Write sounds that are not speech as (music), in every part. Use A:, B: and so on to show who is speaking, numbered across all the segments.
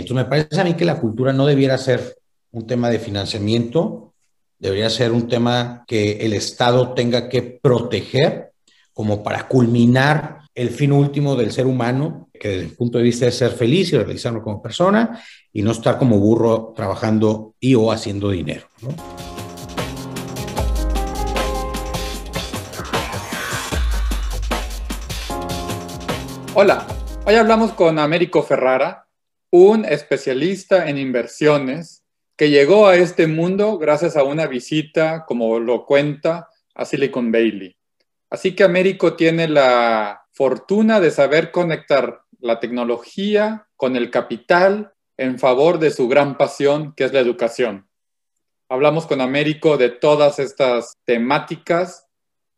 A: Entonces me parece a mí que la cultura no debiera ser un tema de financiamiento, debería ser un tema que el Estado tenga que proteger como para culminar el fin último del ser humano, que desde el punto de vista de ser feliz y realizarlo como persona y no estar como burro trabajando y o haciendo dinero.
B: Hola, hoy hablamos con Américo Ferrara, un especialista en inversiones que llegó a este mundo gracias a una visita, como lo cuenta, a Silicon Valley. Así que Américo tiene la fortuna de saber conectar la tecnología con el capital en favor de su gran pasión, que es la educación. Hablamos con Américo de todas estas temáticas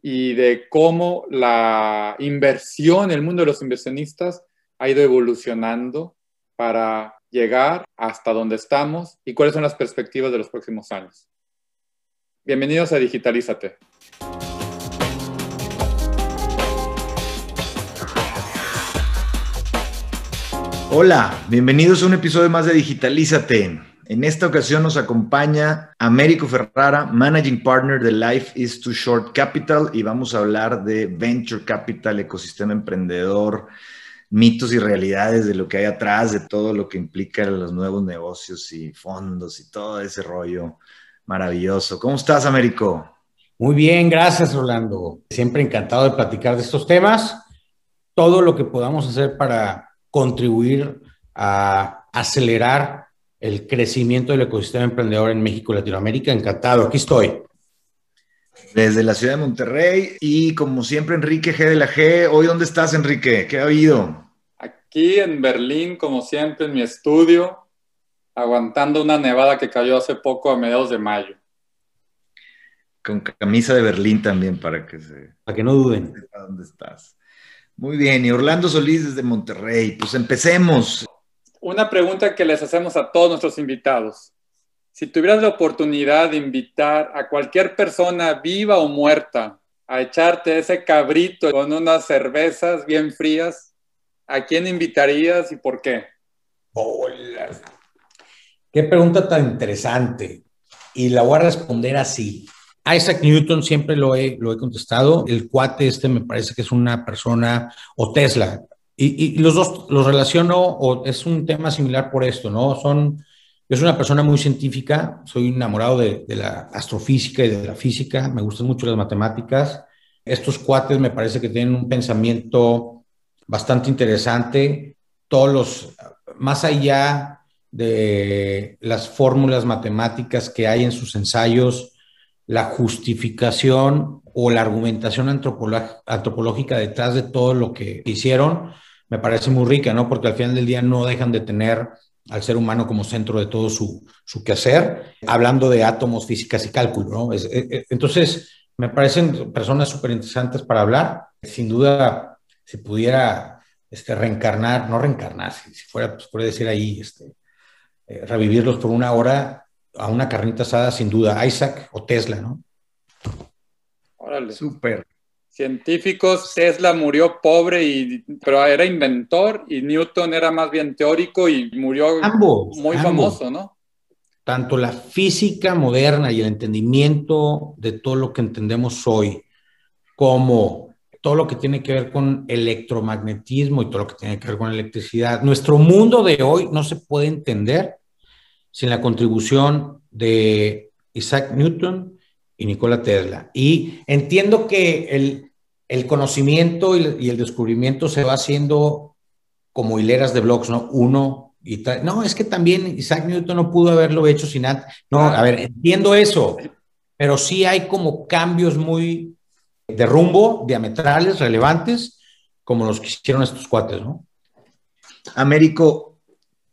B: y de cómo la inversión, el mundo de los inversionistas, ha ido evolucionando para llegar hasta donde estamos y cuáles son las perspectivas de los próximos años. Bienvenidos a Digitalízate.
C: Hola, bienvenidos a un episodio más de Digitalízate. En esta ocasión nos acompaña Américo Ferrara, Managing Partner de Life is Too Short Capital y vamos a hablar de Venture Capital, ecosistema emprendedor, mitos y realidades de lo que hay atrás, de todo lo que implica los nuevos negocios y fondos y todo ese rollo maravilloso. ¿Cómo estás, Américo?
A: Muy bien, gracias, Rolando. Siempre encantado de platicar de estos temas. Todo lo que podamos hacer para contribuir a acelerar el crecimiento del ecosistema emprendedor en México y Latinoamérica. Encantado, aquí estoy.
C: Desde la ciudad de Monterrey y como siempre Enrique G de la G. Hoy, ¿dónde estás, Enrique? ¿Qué ha habido?
B: Aquí en Berlín, como siempre, en mi estudio, aguantando una nevada que cayó hace poco a mediados de mayo.
C: Con camisa de Berlín también, para que se...
A: Para que no duden.
C: ¿Dónde estás? Muy bien, y Orlando Solís desde Monterrey. Pues empecemos.
B: Una pregunta que les hacemos a todos nuestros invitados. Si tuvieras la oportunidad de invitar a cualquier persona viva o muerta a echarte ese cabrito con unas cervezas bien frías, ¿a quién invitarías y por qué?
A: Hola. Qué pregunta tan interesante. Y la voy a responder así. Isaac Newton siempre lo he, lo he contestado. El cuate este me parece que es una persona, o Tesla, y, los dos los relaciono, o es un tema similar por esto, ¿no? Son, yo soy una persona muy científica, soy enamorado de, la astrofísica y de la física, me gustan mucho las matemáticas. Estos cuates me parece que tienen un pensamiento bastante interesante. Todos los, más allá de las fórmulas matemáticas que hay en sus ensayos, la justificación o la argumentación antropológica detrás de todo lo que hicieron me parece muy rica, ¿no? Porque al final del día no dejan de tener al ser humano como centro de todo su, su quehacer, hablando de átomos, físicas y cálculo, ¿no? Eh, eh, entonces, me parecen personas súper interesantes para hablar. Sin duda, si pudiera este, reencarnar, no reencarnar, si, fuera, pues puede decir ahí, este, eh, revivirlos por una hora, a una carnita asada, sin duda, Isaac o Tesla, ¿no?
B: Órale. Súper. Científicos, Tesla murió pobre, y, pero era inventor y Newton era más bien teórico y murió muy famoso, ¿no?
A: Tanto la física moderna y el entendimiento de todo lo que entendemos hoy, como todo lo que tiene que ver con electromagnetismo y todo lo que tiene que ver con electricidad. Nuestro mundo de hoy no se puede entender sin la contribución de Isaac Newton y Nikola Tesla. Y entiendo que el, conocimiento y el, descubrimiento se va haciendo como hileras de blogs, ¿no? Uno y tal. No, es que también Isaac Newton no pudo haberlo hecho sin nada. No, a ver, entiendo eso, pero sí hay como cambios muy de rumbo, diametrales, relevantes, como los que hicieron estos cuates, ¿no?
C: Américo,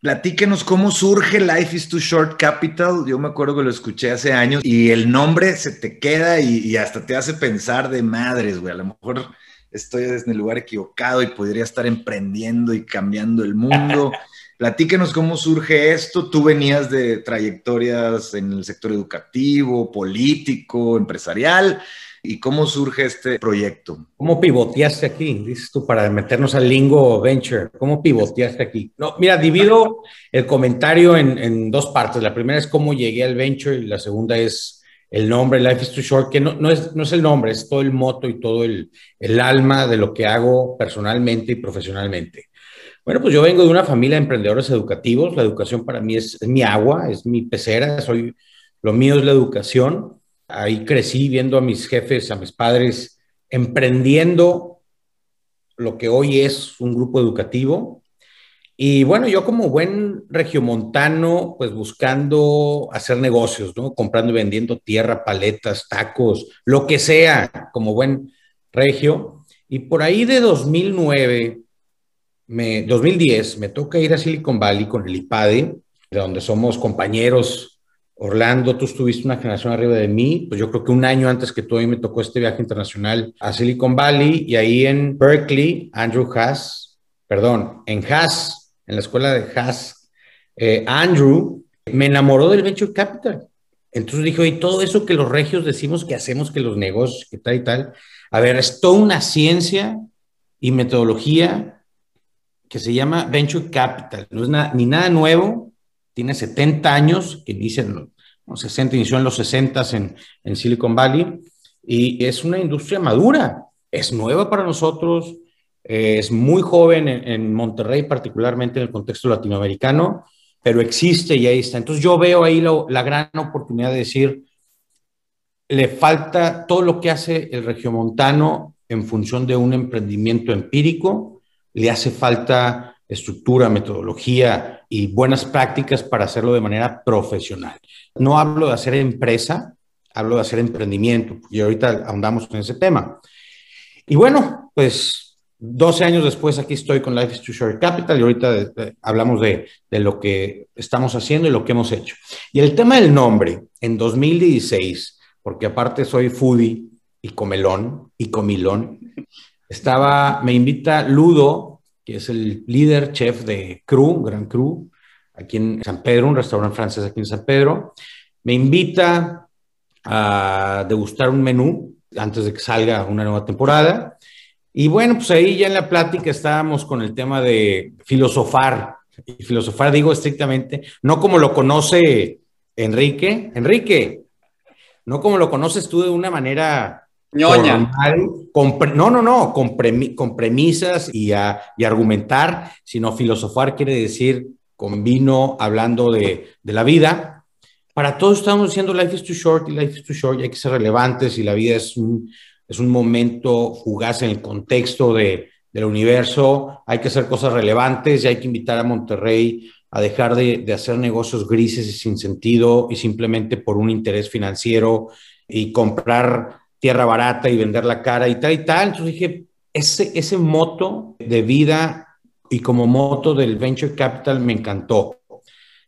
C: Platíquenos cómo surge Life is Too Short Capital. Yo me acuerdo que lo escuché hace años y el nombre se te queda y, hasta te hace pensar de madres, güey. A lo mejor estoy en el lugar equivocado y podría estar emprendiendo y cambiando el mundo. (laughs) Platíquenos cómo surge esto. Tú venías de trayectorias en el sector educativo, político, empresarial. Y cómo surge este proyecto.
A: ¿Cómo pivoteaste aquí? Dices tú, para meternos al lingo venture. ¿Cómo pivoteaste aquí? No, mira, divido el comentario en, en dos partes. La primera es cómo llegué al venture y la segunda es el nombre, Life is Too Short, que no, no, es, no es el nombre, es todo el moto y todo el, el alma de lo que hago personalmente y profesionalmente. Bueno, pues yo vengo de una familia de emprendedores educativos. La educación para mí es, es, mi agua, es mi pecera. Soy, lo mío es la educación. Ahí crecí viendo a mis jefes, a mis padres, emprendiendo lo que hoy es un grupo educativo. Y bueno, yo como buen regiomontano, pues buscando hacer negocios, ¿no? Comprando y vendiendo tierra, paletas, tacos, lo que sea, como buen regio. Y por ahí de 2009, me, 2010, me toca ir a Silicon Valley con el IPADE, de donde somos compañeros. Orlando, tú estuviste una generación arriba de mí, pues yo creo que un año antes que tú, me tocó este viaje internacional a Silicon Valley y ahí en Berkeley, Andrew Haas, perdón, en Haas, en la escuela de Haas, eh, Andrew, me enamoró del venture capital. Entonces dije, oye, todo eso que los regios decimos que hacemos, que los negocios, que tal y tal, a ver, es toda una ciencia y metodología que se llama venture capital. No es ni nada nuevo, tiene 70 años, que inicia en los 60, inició en los 60 en, en Silicon Valley, y es una industria madura, es nueva para nosotros, es muy joven en, Monterrey, particularmente en el contexto latinoamericano, pero existe y ahí está. Entonces yo veo ahí la gran oportunidad de decir, le falta todo lo que hace el regiomontano en función de un emprendimiento empírico, le hace falta estructura, metodología y buenas prácticas para hacerlo de manera profesional. No hablo de hacer empresa, hablo de hacer emprendimiento, y ahorita ahondamos en ese tema. Y bueno, pues 12 años después aquí estoy con Life is Too Short Capital y ahorita hablamos de, de, lo que estamos haciendo y lo que hemos hecho. Y el tema del nombre, en 2016, porque aparte soy foodie y comelón y comilón, estaba, me invita Ludo, que es el líder chef de Cru, Gran Cru, aquí en San Pedro, un restaurante francés aquí en San Pedro, me invita a degustar un menú antes de que salga una nueva temporada y bueno, pues ahí ya en la plática estábamos con el tema de filosofar. Y filosofar digo estrictamente, no como lo conoce Enrique. Enrique, no como lo conoces tú de una manera
B: ñoña.
A: no, no, no, con, con premisas y, a, y, argumentar, sino filosofar quiere decir con vino, hablando de, de, la vida. Para todos estamos diciendo life is too short y life is too short y hay que ser relevantes y la vida es un, es un momento fugaz en el contexto de, del universo, hay que hacer cosas relevantes y hay que invitar a Monterrey a dejar de, de, hacer negocios grises y sin sentido y simplemente por un interés financiero y comprar tierra barata y vender la cara y tal y tal. Entonces dije, ese, ese moto de vida y como moto del venture capital me encantó.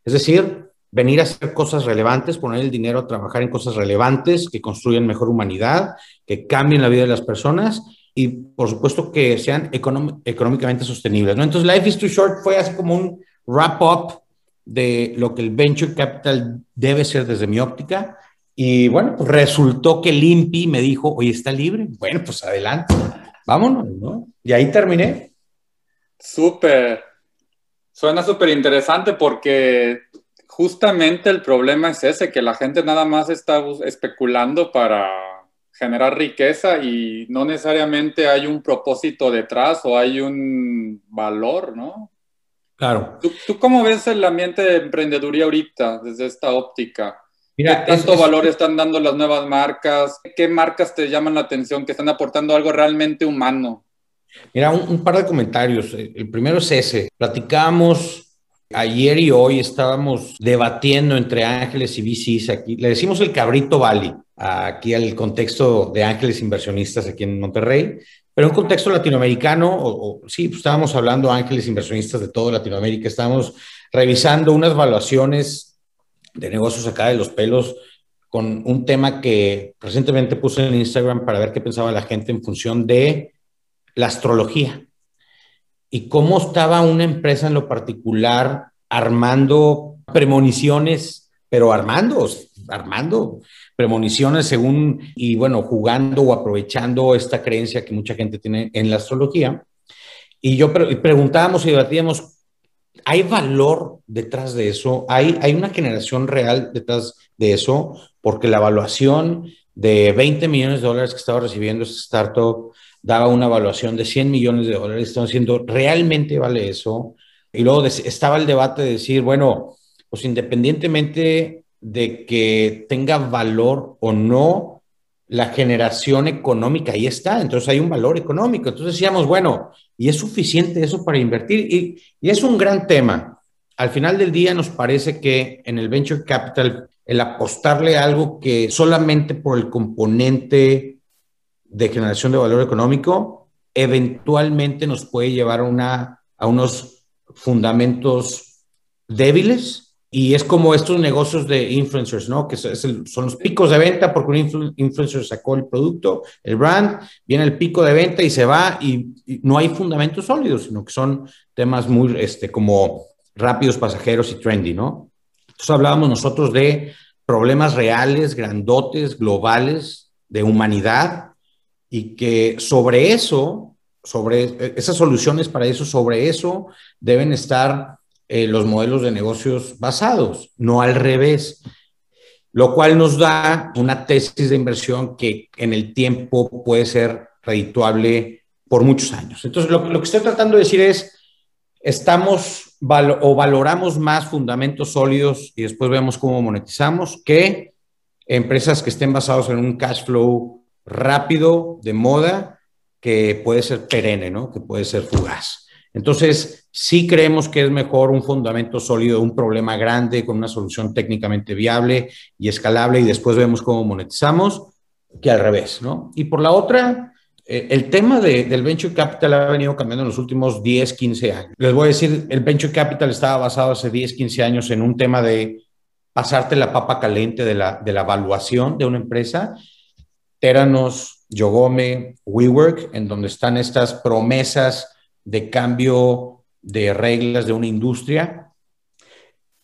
A: Es decir, venir a hacer cosas relevantes, poner el dinero a trabajar en cosas relevantes que construyan mejor humanidad, que cambien la vida de las personas y por supuesto que sean económicamente sostenibles. ¿no? Entonces Life is Too Short fue así como un wrap-up de lo que el venture capital debe ser desde mi óptica. Y bueno, pues resultó que Limpi me dijo, oye, ¿está libre? Bueno, pues adelante, vámonos, ¿no? Y ahí terminé.
B: Súper. Suena súper interesante porque justamente el problema es ese, que la gente nada más está especulando para generar riqueza y no necesariamente hay un propósito detrás o hay un valor, ¿no?
A: Claro.
B: ¿Tú, cómo ves el ambiente de emprendeduría ahorita desde esta óptica? Mira, ¿Qué tanto valor están dando las nuevas marcas? ¿Qué marcas te llaman la atención que están aportando algo realmente humano?
A: Mira, un, un par de comentarios. El primero es ese. Platicamos Ayer y hoy estábamos debatiendo entre ángeles y VCs aquí. Le decimos el cabrito Valley aquí al contexto de ángeles inversionistas aquí en Monterrey, pero en un contexto latinoamericano, o, sí, pues estábamos hablando ángeles inversionistas de toda Latinoamérica, estábamos revisando unas evaluaciones de negocios acá de los pelos con un tema que recientemente puse en Instagram para ver qué pensaba la gente en función de la astrología y cómo estaba una empresa en lo particular armando premoniciones pero armando, armando premoniciones según, y bueno, jugando o aprovechando esta creencia que mucha gente tiene en la astrología. Y yo preguntábamos y debatíamos, ¿hay valor detrás de eso? ¿Hay, ¿Hay una generación real detrás de eso? Porque la evaluación de 20 millones de dólares que estaba recibiendo esta startup daba una evaluación de 100 millones de dólares. Estamos diciendo, ¿realmente vale eso? Y luego estaba el debate de decir, bueno, pues independientemente de que tenga valor o no la generación económica, ahí está, entonces hay un valor económico. Entonces decíamos, bueno, ¿y es suficiente eso para invertir? Y, y es un gran tema. Al final del día nos parece que en el venture capital, el apostarle a algo que solamente por el componente de generación de valor económico, eventualmente nos puede llevar una, a unos fundamentos débiles y es como estos negocios de influencers, ¿no? Que son los picos de venta porque un influencer sacó el producto, el brand, viene el pico de venta y se va y, no hay fundamentos sólidos, sino que son temas muy, este, como rápidos, pasajeros y trendy, ¿no? Entonces hablábamos nosotros de problemas reales, grandotes, globales, de humanidad y que sobre eso, sobre esas soluciones para eso, sobre eso deben estar eh, los modelos de negocios basados, no al revés, lo cual nos da una tesis de inversión que en el tiempo puede ser redituable por muchos años. Entonces, lo, que estoy tratando de decir es, estamos o valoramos más fundamentos sólidos y después vemos cómo monetizamos que empresas que estén basados en un cash flow rápido, de moda, que puede ser perenne, ¿no? Que puede ser fugaz. Entonces, sí creemos que es mejor un fundamento sólido, un problema grande con una solución técnicamente viable y escalable y después vemos cómo monetizamos, que al revés, ¿no? Y por la otra, eh, el tema del venture capital ha venido cambiando en los últimos 10, 15 años. Les voy a decir, el venture capital estaba basado hace 10, 15 años en un tema de pasarte la papa caliente de la, de la evaluación de una empresa. Teranos, Yogome, WeWork, en donde están estas promesas de cambio de reglas de una industria,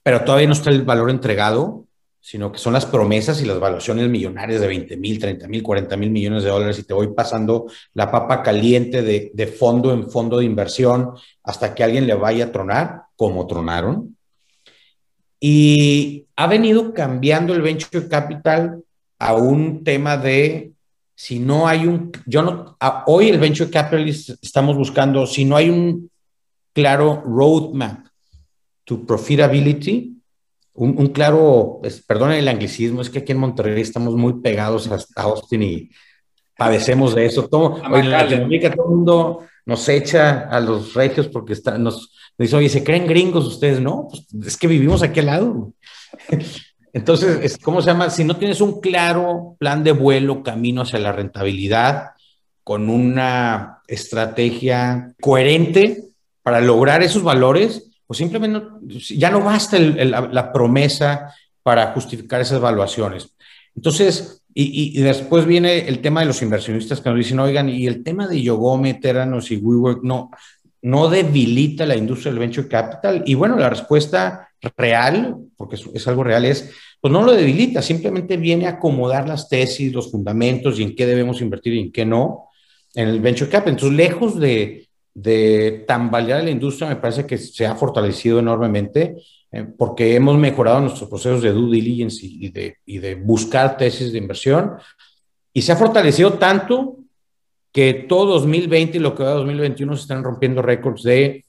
A: pero todavía no está el valor entregado, sino que son las promesas y las valuaciones millonarias de 20 mil, 30 mil, 40 mil millones de dólares y te voy pasando la papa caliente de, de, fondo en fondo de inversión hasta que alguien le vaya a tronar, como tronaron. Y ha venido cambiando el venture capital a un tema de si no hay un, yo no, hoy el venture capitalist estamos buscando, si no hay un claro roadmap to profitability, un, un claro, perdón el anglicismo, es que aquí en Monterrey estamos muy pegados a Austin y padecemos de eso. Todo, en Latinoamérica todo el mundo nos echa a los regios porque está, nos, dice, oye, ¿se creen gringos ustedes? No, pues es que vivimos aquí al lado. Entonces, ¿cómo se llama? Si no tienes un claro plan de vuelo, camino hacia la rentabilidad, con una estrategia coherente para lograr esos valores, pues simplemente ya no basta la, promesa para justificar esas evaluaciones. Entonces, y, después viene el tema de los inversionistas que nos dicen, oigan, y el tema de Yogome, Teranos y WeWork no, no debilita la industria del venture capital. Y bueno, la respuesta real, porque es, algo real, es, pues no lo debilita, simplemente viene a acomodar las tesis, los fundamentos y en qué debemos invertir y en qué no en el venture capital. Entonces, lejos de, de tambalear la industria, me parece que se ha fortalecido enormemente eh, porque hemos mejorado nuestros procesos de due diligence y de, y de buscar tesis de inversión y se ha fortalecido tanto que todo 2020 y lo que va a 2021 se están rompiendo récords de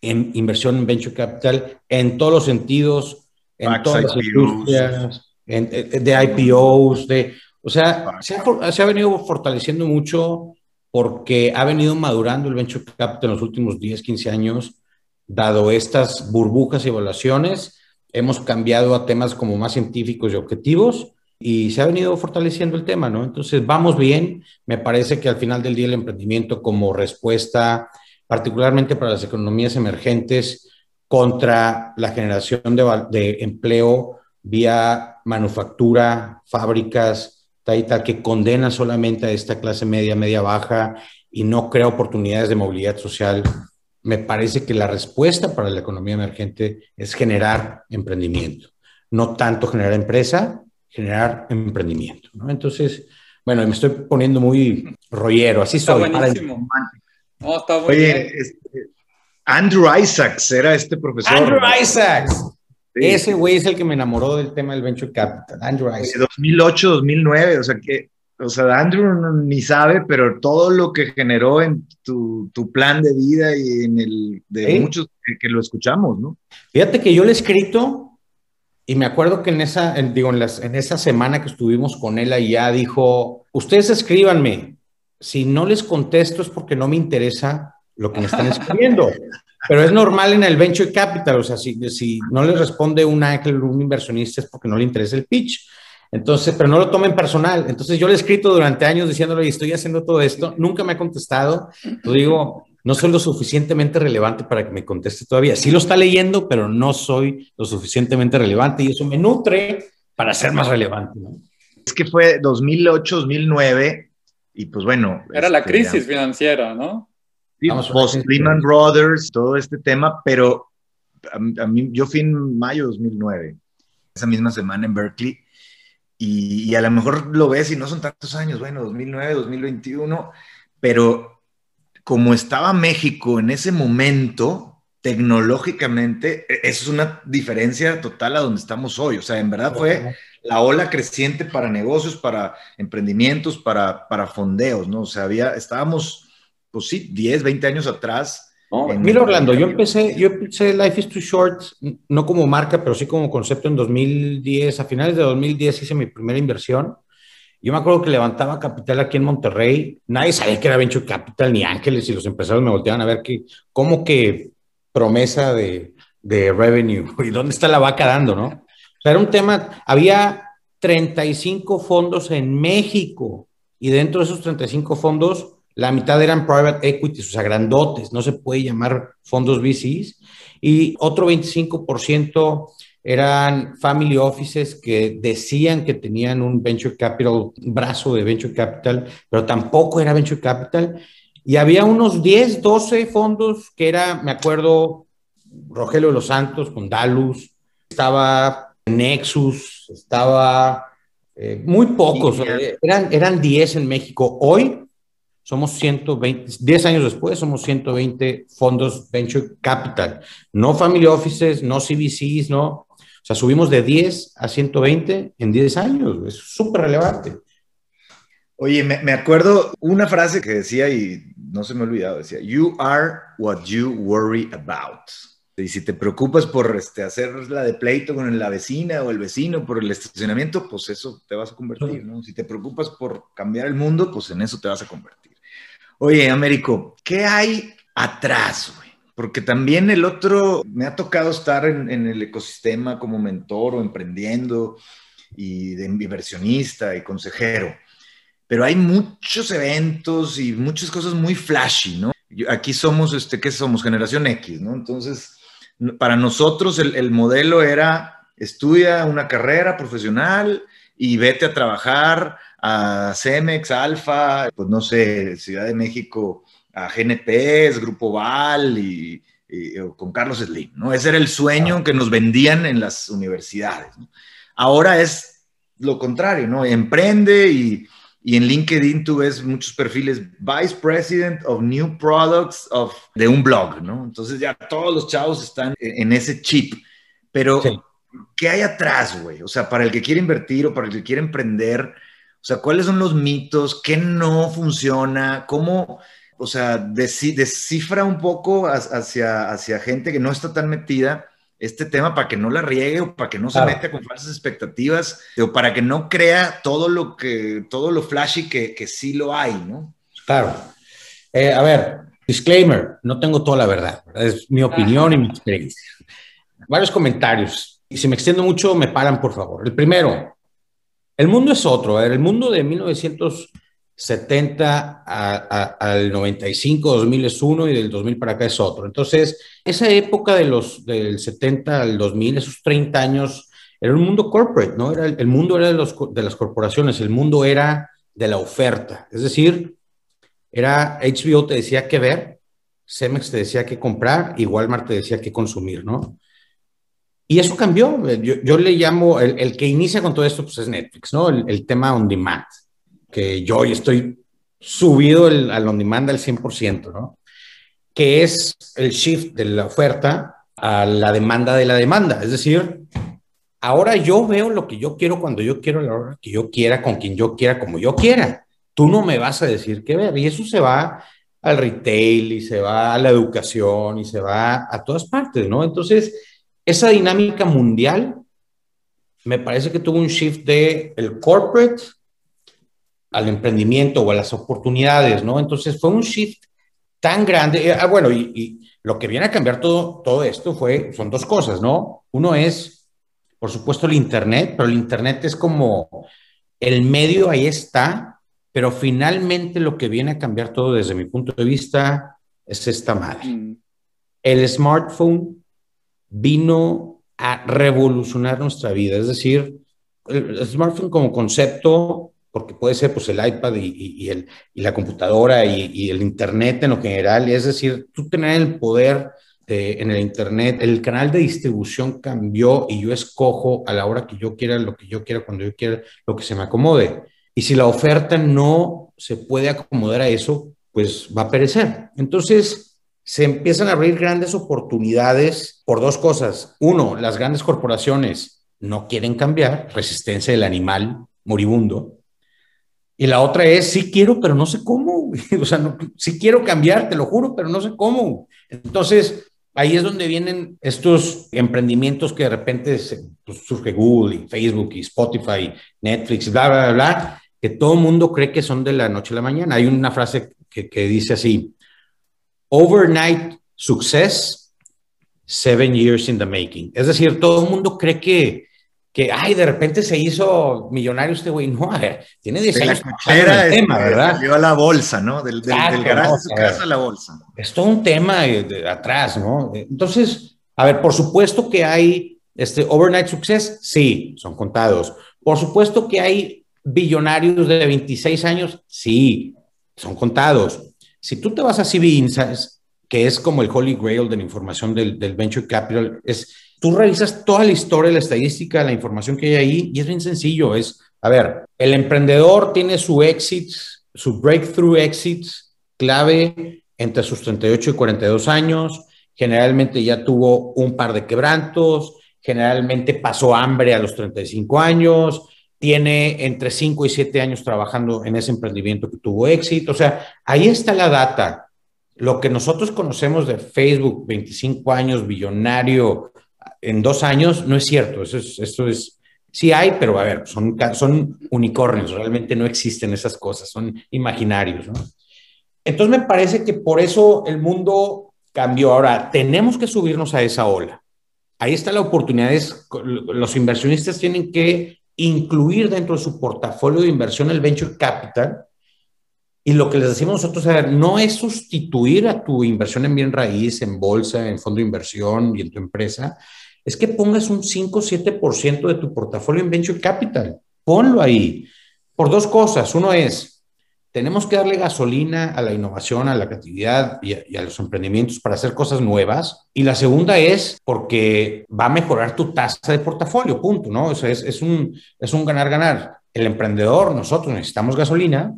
A: en inversión en venture capital en todos los sentidos, en todas las industrias, eh, de IPOs, de, o sea, se ha, se ha, venido fortaleciendo mucho porque ha venido madurando el venture capital en los últimos 10, 15 años, dado estas burbujas y evaluaciones, hemos cambiado a temas como más científicos y objetivos y se ha venido fortaleciendo el tema, ¿no? Entonces, vamos bien. Me parece que al final del día el emprendimiento como respuesta, particularmente para las economías emergentes, contra la generación de, de empleo vía manufactura, fábricas, tal y tal, que condena solamente a esta clase media, media baja y no crea oportunidades de movilidad social. Me parece que la respuesta para la economía emergente es generar emprendimiento no tanto generar empresa, generar emprendimiento. ¿no? Entonces, bueno, me estoy poniendo muy rollero, así
B: Está
A: soy.
B: buenísimo. No, está muy
C: Oye,
B: bien.
C: este, Andrew Isaacs era este profesor.
A: Andrew. Isaacs.
C: Sí.
A: Ese güey es el que me enamoró del tema del venture capital. Andrew
C: De
A: Isaacs.
C: 2008, 2009, o sea que, o sea, Andrew no- ni sabe, pero todo lo que generó en tu, tu plan de vida y en el de
A: Sí.
C: muchos que, que lo escuchamos, ¿no?
A: Fíjate que yo le he escrito y me acuerdo que en esa, en- digo, en, las- en esa semana que estuvimos con él allá dijo, ustedes escríbanme, si no les contesto es porque no me interesa lo que me están (laughs) escribiendo. Pero es normal en el venture capital, o sea, si, si no les responde un ángel, un inversionista es porque no le interesa el pitch. Entonces, pero no lo tomen personal. Entonces yo le he escrito durante años diciéndole, "Oye, estoy haciendo todo esto, nunca me ha contestado. Yo digo, no soy lo suficientemente relevante para que me conteste todavía. Sí lo está leyendo, pero no soy lo suficientemente relevante y eso me nutre para ser más relevante. ¿no?
C: Es que fue 2008, 2009 y pues bueno.
B: Era la
C: este,
B: crisis financiera, ¿no?
C: Sí, post. Lehman Brothers, todo este tema, pero a, a mí, yo fui en mayo de 2009, esa misma semana en Berkeley, y, y a lo mejor lo ves y no son tantos años, bueno, 2009, 2021, pero como estaba México en ese momento, tecnológicamente, e- eso es una diferencia total a donde estamos hoy. O sea, en verdad fue la ola creciente para negocios, para emprendimientos, para, para fondeos, ¿no? O sea, había, estábamos, pues sí, 10, 20 años atrás.
A: No,
C: En-
A: mira, Orlando, yo empecé, yo empecé Life is Too Short, no como marca, pero sí como concepto en 2010. A finales de 2010 hice mi primera inversión. Yo me acuerdo que levantaba capital aquí en Monterrey. Nadie sabía que era Venture Capital ni Ángeles y los empresarios me volteaban a ver que, cómo que promesa de, de revenue (laughs) y dónde está la vaca dando, ¿no? O sea, era un tema, había 35 fondos en México y dentro de esos 35 fondos, la mitad eran private equities, o sea, grandotes, no se puede llamar fondos VCs, y otro 25% eran family offices que decían que tenían un venture capital, brazo de venture capital, pero tampoco era venture capital. Y había unos 10, 12 fondos que era, me acuerdo, Rogelio de los Santos con Dalus, estaba Nexus, estaba eh, muy pocos,
C: Sí,
A: eran, eran 10 en México. Hoy somos 120, 10 años después somos 120 fondos venture capital, no family offices, no CVCs, no. O sea, subimos de 10 a 120 en 10 años, es súper relevante.
C: Oye, me, me acuerdo una frase que decía y no se me ha olvidado, decía, you are what you worry about. Y si te preocupas por este, hacer la de pleito con la vecina o el vecino por el estacionamiento, pues eso te vas a convertir, ¿no? Si te preocupas por cambiar el mundo, pues en eso te vas a convertir. Oye, Américo, ¿qué hay atrás, güey? Porque también el otro, me ha tocado estar en, en el ecosistema como mentor o emprendiendo y de inversionista y consejero pero hay muchos eventos y muchas cosas muy flashy, ¿no? Aquí somos, este, ¿qué somos? Generación X, ¿no? Entonces, para nosotros el, el modelo era estudia una carrera profesional y vete a trabajar a Cemex, Alfa, pues no sé, Ciudad de México, a GNP, Grupo Val y, y- con Carlos Slim, ¿no? Ese era el sueño que nos vendían en las universidades, ¿no? Ahora es lo contrario, ¿no? Emprende y, y en LinkedIn tú ves muchos perfiles Vice President of New Products of, de un blog, ¿no? Entonces ya todos los chavos están en, en ese chip. Pero,
A: Sí.
C: ¿qué hay atrás, güey? O sea, para el que quiere invertir o para el que quiere emprender, o sea, ¿cuáles son los mitos? ¿Qué no funciona? ¿Cómo, o sea, descifra un poco hacia, hacia gente que no está tan metida este tema para que no la riegue o para que no se
A: Claro.
C: meta con falsas expectativas o para que no crea todo lo que, todo lo flashy que, que sí lo hay, ¿no?
A: Claro. Eh, a ver, disclaimer, no tengo toda la verdad, es mi opinión y mi experiencia. Varios comentarios. Y si me extiendo mucho, me paran, por favor. El primero, el mundo es otro. el mundo de 1970 a- a- al 95, 2000 es uno y del 2000 para acá es otro. Entonces, esa época de los, del 70 al 2000, esos 30 años, era un mundo corporate, ¿no? Era el, el mundo era de, los, de las corporaciones, el mundo era de la oferta. Es decir, era HBO te decía qué ver, Cemex te decía qué comprar y Walmart te decía qué consumir, ¿no? Y eso cambió. Yo, le llamo, el, que inicia con todo esto, pues es Netflix, ¿no? El, tema on demand, que yo hoy estoy subido al on demand al 100%, ¿no? Que es el shift de la oferta a la demanda de la demanda. Es decir, ahora yo veo lo que yo quiero cuando yo quiero, la hora que yo quiera, con quien yo quiera, como yo quiera. Tú no me vas a decir qué ver. Y eso se va al retail y se va a la educación y se va a todas partes, ¿no? Entonces, esa dinámica mundial me parece que tuvo un shift de el corporate al emprendimiento o a las oportunidades, ¿no? Entonces fue un shift tan grande. Eh, ah, bueno, y, lo que viene a cambiar todo, todo esto fue, son dos cosas, ¿no? Uno es, por supuesto, el Internet, pero el Internet es como el medio ahí está, pero finalmente lo que viene a cambiar todo desde mi punto de vista es esta madre. Mm. El smartphone vino a revolucionar nuestra vida. Es decir, el smartphone como concepto, porque puede ser pues el iPad y, el, y la computadora y, el Internet en lo general, es decir, tú tener el poder en el Internet, el canal de distribución cambió y yo escojo a la hora que yo quiera, lo que yo quiera, cuando yo quiera, lo que se me acomode. Y si la oferta no se puede acomodar a eso, pues va a perecer. Entonces, se empiezan a abrir grandes oportunidades por dos cosas. Uno, las grandes corporaciones no quieren cambiar, resistencia del animal moribundo. Y la otra es, sí quiero, pero no sé cómo. (laughs) o sea, sí quiero cambiar, te lo juro, pero no sé cómo. Entonces, ahí es donde vienen estos emprendimientos que de repente pues, surge Google y Facebook y Spotify, Netflix, y bla, bla, bla, que todo el mundo cree que son de la noche a la mañana. Hay una frase que, que dice así, overnight success, seven years in the making. Es decir, todo el mundo cree que, que, ay, de repente se hizo millonario este güey. No, a ver, tiene 10 años.
C: La el tema, ¿verdad? Salió a la bolsa, ¿no? Del, del, garaje de su casa a la bolsa.
A: Es todo un tema de, atrás, ¿no? Entonces, a ver, por supuesto que hay este overnight success, sí, son contados. Por supuesto que hay billonarios de 26 años, sí, son contados. Si tú te vas a CB Insights, que es como el holy grail de la información del, venture capital, es tú revisas toda la historia, la estadística, la información que hay ahí y es bien sencillo. Es, a ver, el emprendedor tiene su exit, su breakthrough exit clave entre sus 38 y 42 años. Generalmente ya tuvo un par de quebrantos, generalmente pasó hambre a los 35 años, tiene entre 5 y 7 años trabajando en ese emprendimiento que tuvo éxito. O sea, ahí está la data. Lo que nosotros conocemos de Facebook, 25 años, billonario, en dos años, no es cierto. Eso es, eso es sí hay, pero a ver, son, unicornios, realmente no existen esas cosas, son imaginarios. ¿no? Entonces me parece que por eso el mundo cambió. Ahora, tenemos que subirnos a esa ola. Ahí está la oportunidad. Los inversionistas tienen que incluir dentro de su portafolio de inversión el venture capital. Y lo que les decimos nosotros no es sustituir a tu inversión en bien raíz, en bolsa, en fondo de inversión y en tu empresa, es que pongas un 5 o 7% de tu portafolio en venture capital. Ponlo ahí. Por dos cosas. Uno es, tenemos que darle gasolina a la innovación, a la creatividad y a, los emprendimientos para hacer cosas nuevas. Y la segunda es porque va a mejorar tu tasa de portafolio, punto, ¿no? O sea, es, es un ganar-ganar. El emprendedor, nosotros necesitamos gasolina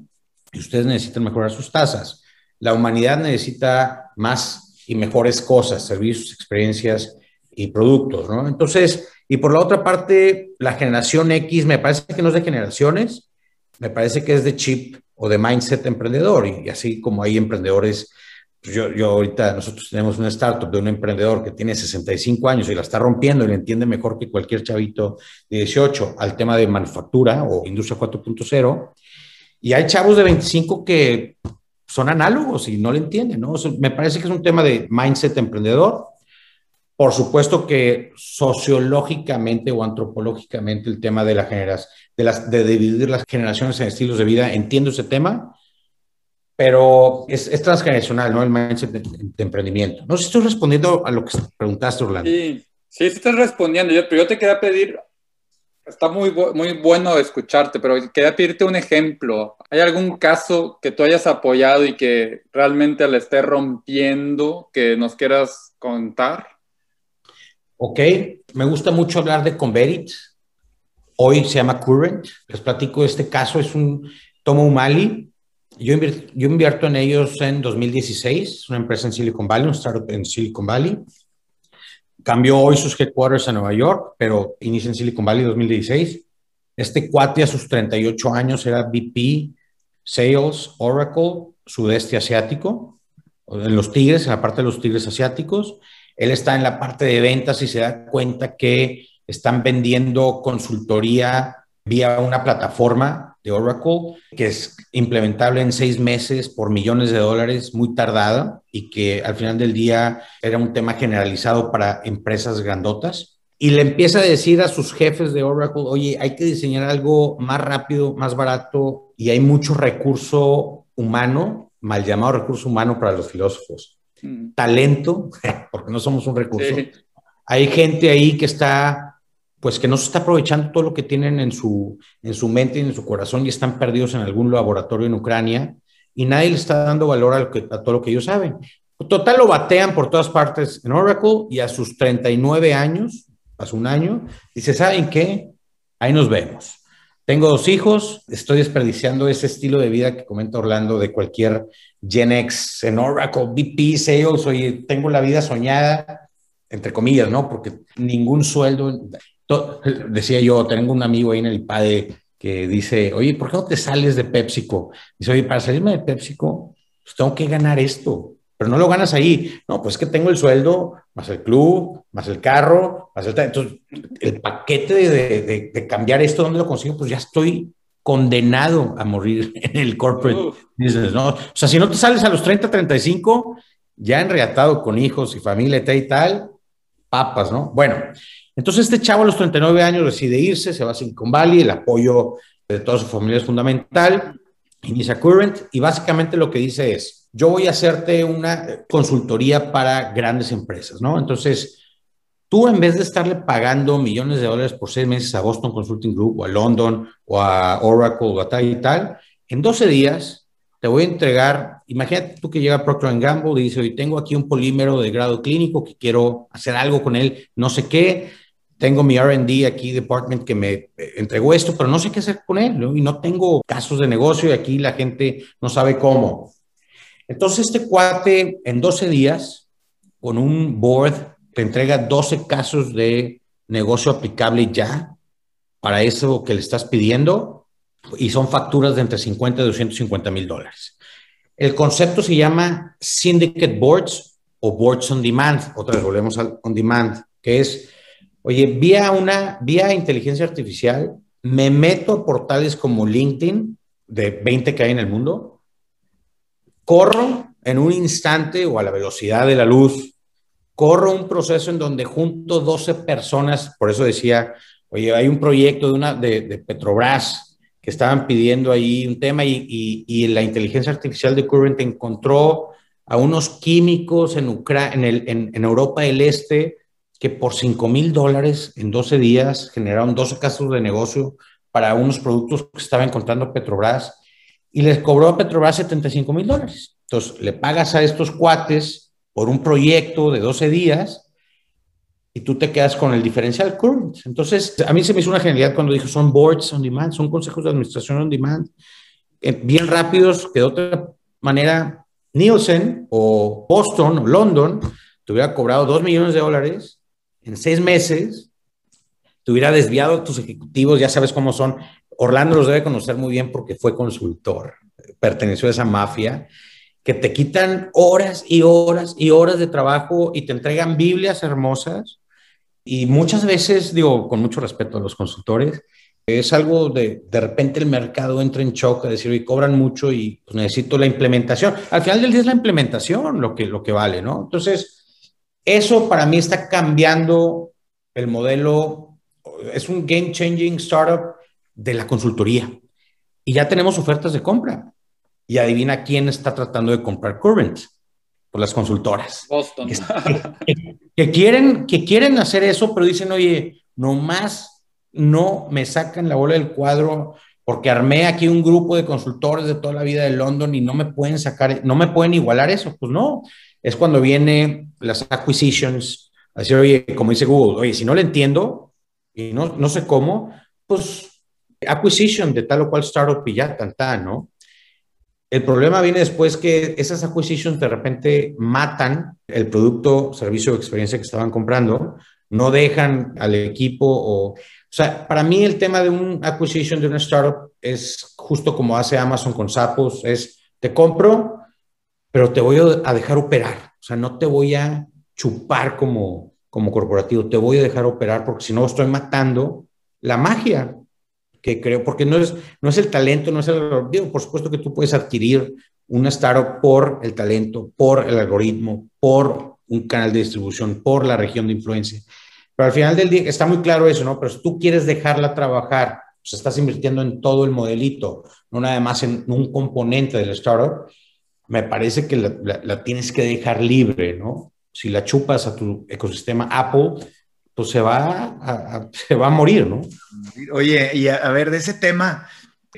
A: y ustedes necesitan mejorar sus tasas. La humanidad necesita más y mejores cosas, servicios, experiencias y productos, ¿no? Entonces, y por la otra parte, la generación X me parece que no es de generaciones, me parece que es de chip o de mindset emprendedor. Y, así como hay emprendedores, pues yo, yo ahorita nosotros tenemos una startup de un emprendedor que tiene 65 años y la está rompiendo y le entiende mejor que cualquier chavito de 18 al tema de manufactura o industria 4.0. Y hay chavos de 25 que son análogos y no le entienden, ¿no? me parece que es un tema de mindset emprendedor. Por supuesto que sociológicamente o antropológicamente el tema de la las, de dividir las generaciones en estilos de vida, entiendo ese tema, pero es, es transgeneracional, ¿no? El mindset de, emprendimiento. No sé si estoy respondiendo a lo que preguntaste, Orlando.
B: Sí, sí, estás respondiendo, yo, pero yo te quería pedir, está muy, muy bueno escucharte, pero quería pedirte un ejemplo. ¿Hay algún caso que tú hayas apoyado y que realmente le esté rompiendo, que nos quieras contar?
A: Ok, me gusta mucho hablar de Converit. Hoy se llama Current. Les platico este caso, es un tomo Umali. Yo, invierto en ellos en 2016, es una empresa en Silicon Valley, un startup en Silicon Valley. Cambió hoy sus headquarters a Nueva York, pero inicia en Silicon Valley 2016. Este cuate a sus 38 años era VP Sales Oracle Sudeste Asiático, en los Tigres, en la parte de los Tigres Asiáticos. Él está en la parte de ventas y se da cuenta que están vendiendo consultoría vía una plataforma de Oracle que es implementable en seis meses por millones de dólares, muy tardada y que al final del día era un tema generalizado para empresas grandotas y le empieza a decir a sus jefes de Oracle, oye, hay que diseñar algo más rápido, más barato y hay mucho recurso humano, mal llamado recurso humano para los filósofos. Mm. Talento, (laughs) porque no somos un recurso. Hay gente ahí que está, pues que no se está aprovechando todo lo que tienen en su, en su mente y en su corazón y están perdidos en algún laboratorio en Ucrania y nadie le está dando valor a, a todo lo que ellos saben. Total lo batean por todas partes en Oracle y a sus 39 años hace un año, dice, ¿saben qué? Ahí nos vemos. Tengo dos hijos, estoy desperdiciando ese estilo de vida que comenta Orlando de cualquier Gen X en Oracle, VP, Sales, oye, tengo la vida soñada, entre comillas, ¿no? Porque ningún sueldo, decía yo, tengo un amigo ahí en el IPADE que dice, oye, ¿por qué no te sales de PepsiCo? Dice, oye, para salirme de PepsiCo, pues tengo que ganar esto pero no lo ganas ahí. No, pues es que tengo el sueldo, más el club, más el carro, más el... Entonces, el paquete de, de, cambiar esto, ¿dónde lo consigo? Pues ya estoy condenado a morir (laughs) en el corporate business, ¿no? O sea, si no te sales a los 30, 35, ya enreatado con hijos y familia y tal, papas, ¿no? Bueno, entonces este chavo a los 39 años decide irse, se va a Silicon Valley, el apoyo de toda su familia es fundamental, inicia Current y básicamente lo que dice es, yo voy a hacerte una consultoría para grandes empresas, ¿no? Entonces, tú en vez de estarle pagando millones de dólares por seis meses a Boston Consulting Group o a London o a Oracle o a tal y tal, en 12 días te voy a entregar, imagínate tú que llega Procter Gamble y dice, hoy tengo aquí un polímero de grado clínico que quiero hacer algo con él, no sé qué, tengo mi RD aquí, department, que me eh, entregó esto, pero no sé qué hacer con él, ¿no? y no tengo casos de negocio y aquí la gente no sabe cómo. Entonces, este cuate en 12 días, con un board, te entrega 12 casos de negocio aplicable ya para eso que le estás pidiendo y son facturas de entre 50 y 250 mil dólares. El concepto se llama Syndicate Boards o Boards on Demand. Otra vez volvemos al on demand, que es, oye, vía una, vía inteligencia artificial, me meto a portales como LinkedIn, de 20 que hay en el mundo, corro en un instante o a la velocidad de la luz, corro un proceso en donde junto 12 personas, por eso decía, oye, hay un proyecto de, una, de, Petrobras que estaban pidiendo ahí un tema y, y, la inteligencia artificial de Current encontró a unos químicos en, en, el, en, en Europa del Este que por 5 mil dólares en 12 días generaron 12 casos de negocio para unos productos que estaba encontrando Petrobras y les cobró a Petrobras 75 mil dólares. Entonces, le pagas a estos cuates por un proyecto de 12 días y tú te quedas con el diferencial current. Entonces, a mí se me hizo una genialidad cuando dijo son boards on demand, son consejos de administración on demand, eh, bien rápidos, que de otra manera Nielsen o Boston o London te hubiera cobrado 2 millones de dólares en seis meses, te hubiera desviado a tus ejecutivos, ya sabes cómo son, Orlando los debe conocer muy bien porque fue consultor, perteneció a esa mafia, que te quitan horas y horas y horas de trabajo y te entregan Biblias hermosas. Y muchas veces, digo, con mucho respeto a los consultores, es algo de, de repente el mercado entra en shock, a decir, y cobran mucho y pues, necesito la implementación. Al final del día es la implementación lo que, lo que vale, ¿no? Entonces, eso para mí está cambiando el modelo, es un game changing startup de la consultoría. Y ya tenemos ofertas de compra. Y adivina quién está tratando de comprar Current. Pues las consultoras.
B: Boston.
A: Que, quieren, que quieren hacer eso, pero dicen, oye, nomás no me sacan la bola del cuadro porque armé aquí un grupo de consultores de toda la vida de London y no me pueden sacar, no me pueden igualar eso. Pues no, es cuando viene las acquisitions, a decir, oye, como dice Google, oye, si no le entiendo y no, no sé cómo, pues acquisition de tal o cual startup y ya, tan, ¿no? El problema viene después que esas acquisitions de repente matan el producto, servicio o experiencia que estaban comprando, no dejan al equipo o... O sea, para mí el tema de un acquisition de una startup es justo como hace Amazon con Sapos, es te compro, pero te voy a dejar operar. O sea, no te voy a chupar como, como corporativo, te voy a dejar operar porque si no estoy matando la magia que creo, porque no es, no es el talento, no es el digo, por supuesto que tú puedes adquirir una startup por el talento, por el algoritmo, por un canal de distribución, por la región de influencia. Pero al final del día está muy claro eso, ¿no? Pero si tú quieres dejarla trabajar, pues estás invirtiendo en todo el modelito, no nada más en un componente del startup, me parece que la, tienes que dejar libre, ¿no? Si la chupas a tu ecosistema Apple, pues se va a, se va a morir, ¿no?
C: Oye, y a, ver, de ese tema,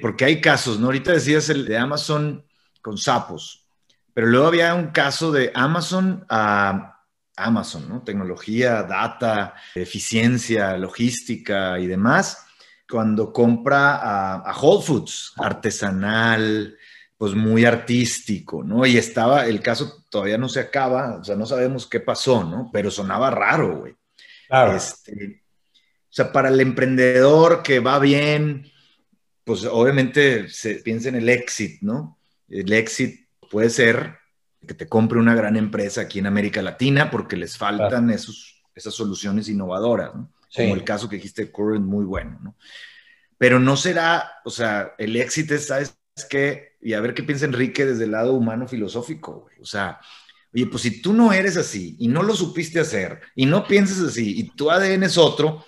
C: porque hay casos, ¿no? Ahorita decías el de Amazon con sapos, pero luego había un caso de Amazon a Amazon, ¿no? Tecnología, data, eficiencia, logística y demás, cuando compra a, a Whole Foods, artesanal, pues muy artístico, ¿no? Y estaba, el caso todavía no se acaba, o sea, no sabemos qué pasó, ¿no? Pero sonaba raro, güey. Claro. Este, o sea, para el emprendedor que va bien, pues obviamente se piensa en el exit, ¿no? El exit puede ser que te compre una gran empresa aquí en América Latina porque les faltan esos, esas soluciones innovadoras, ¿no? Como el caso que dijiste, Current, muy bueno, ¿no? Pero no será, o sea, el éxito es, ¿sabes qué? y a ver qué piensa Enrique desde el lado humano filosófico, O sea, oye, pues si tú no eres así y no lo supiste hacer y no piensas así y tu ADN es otro,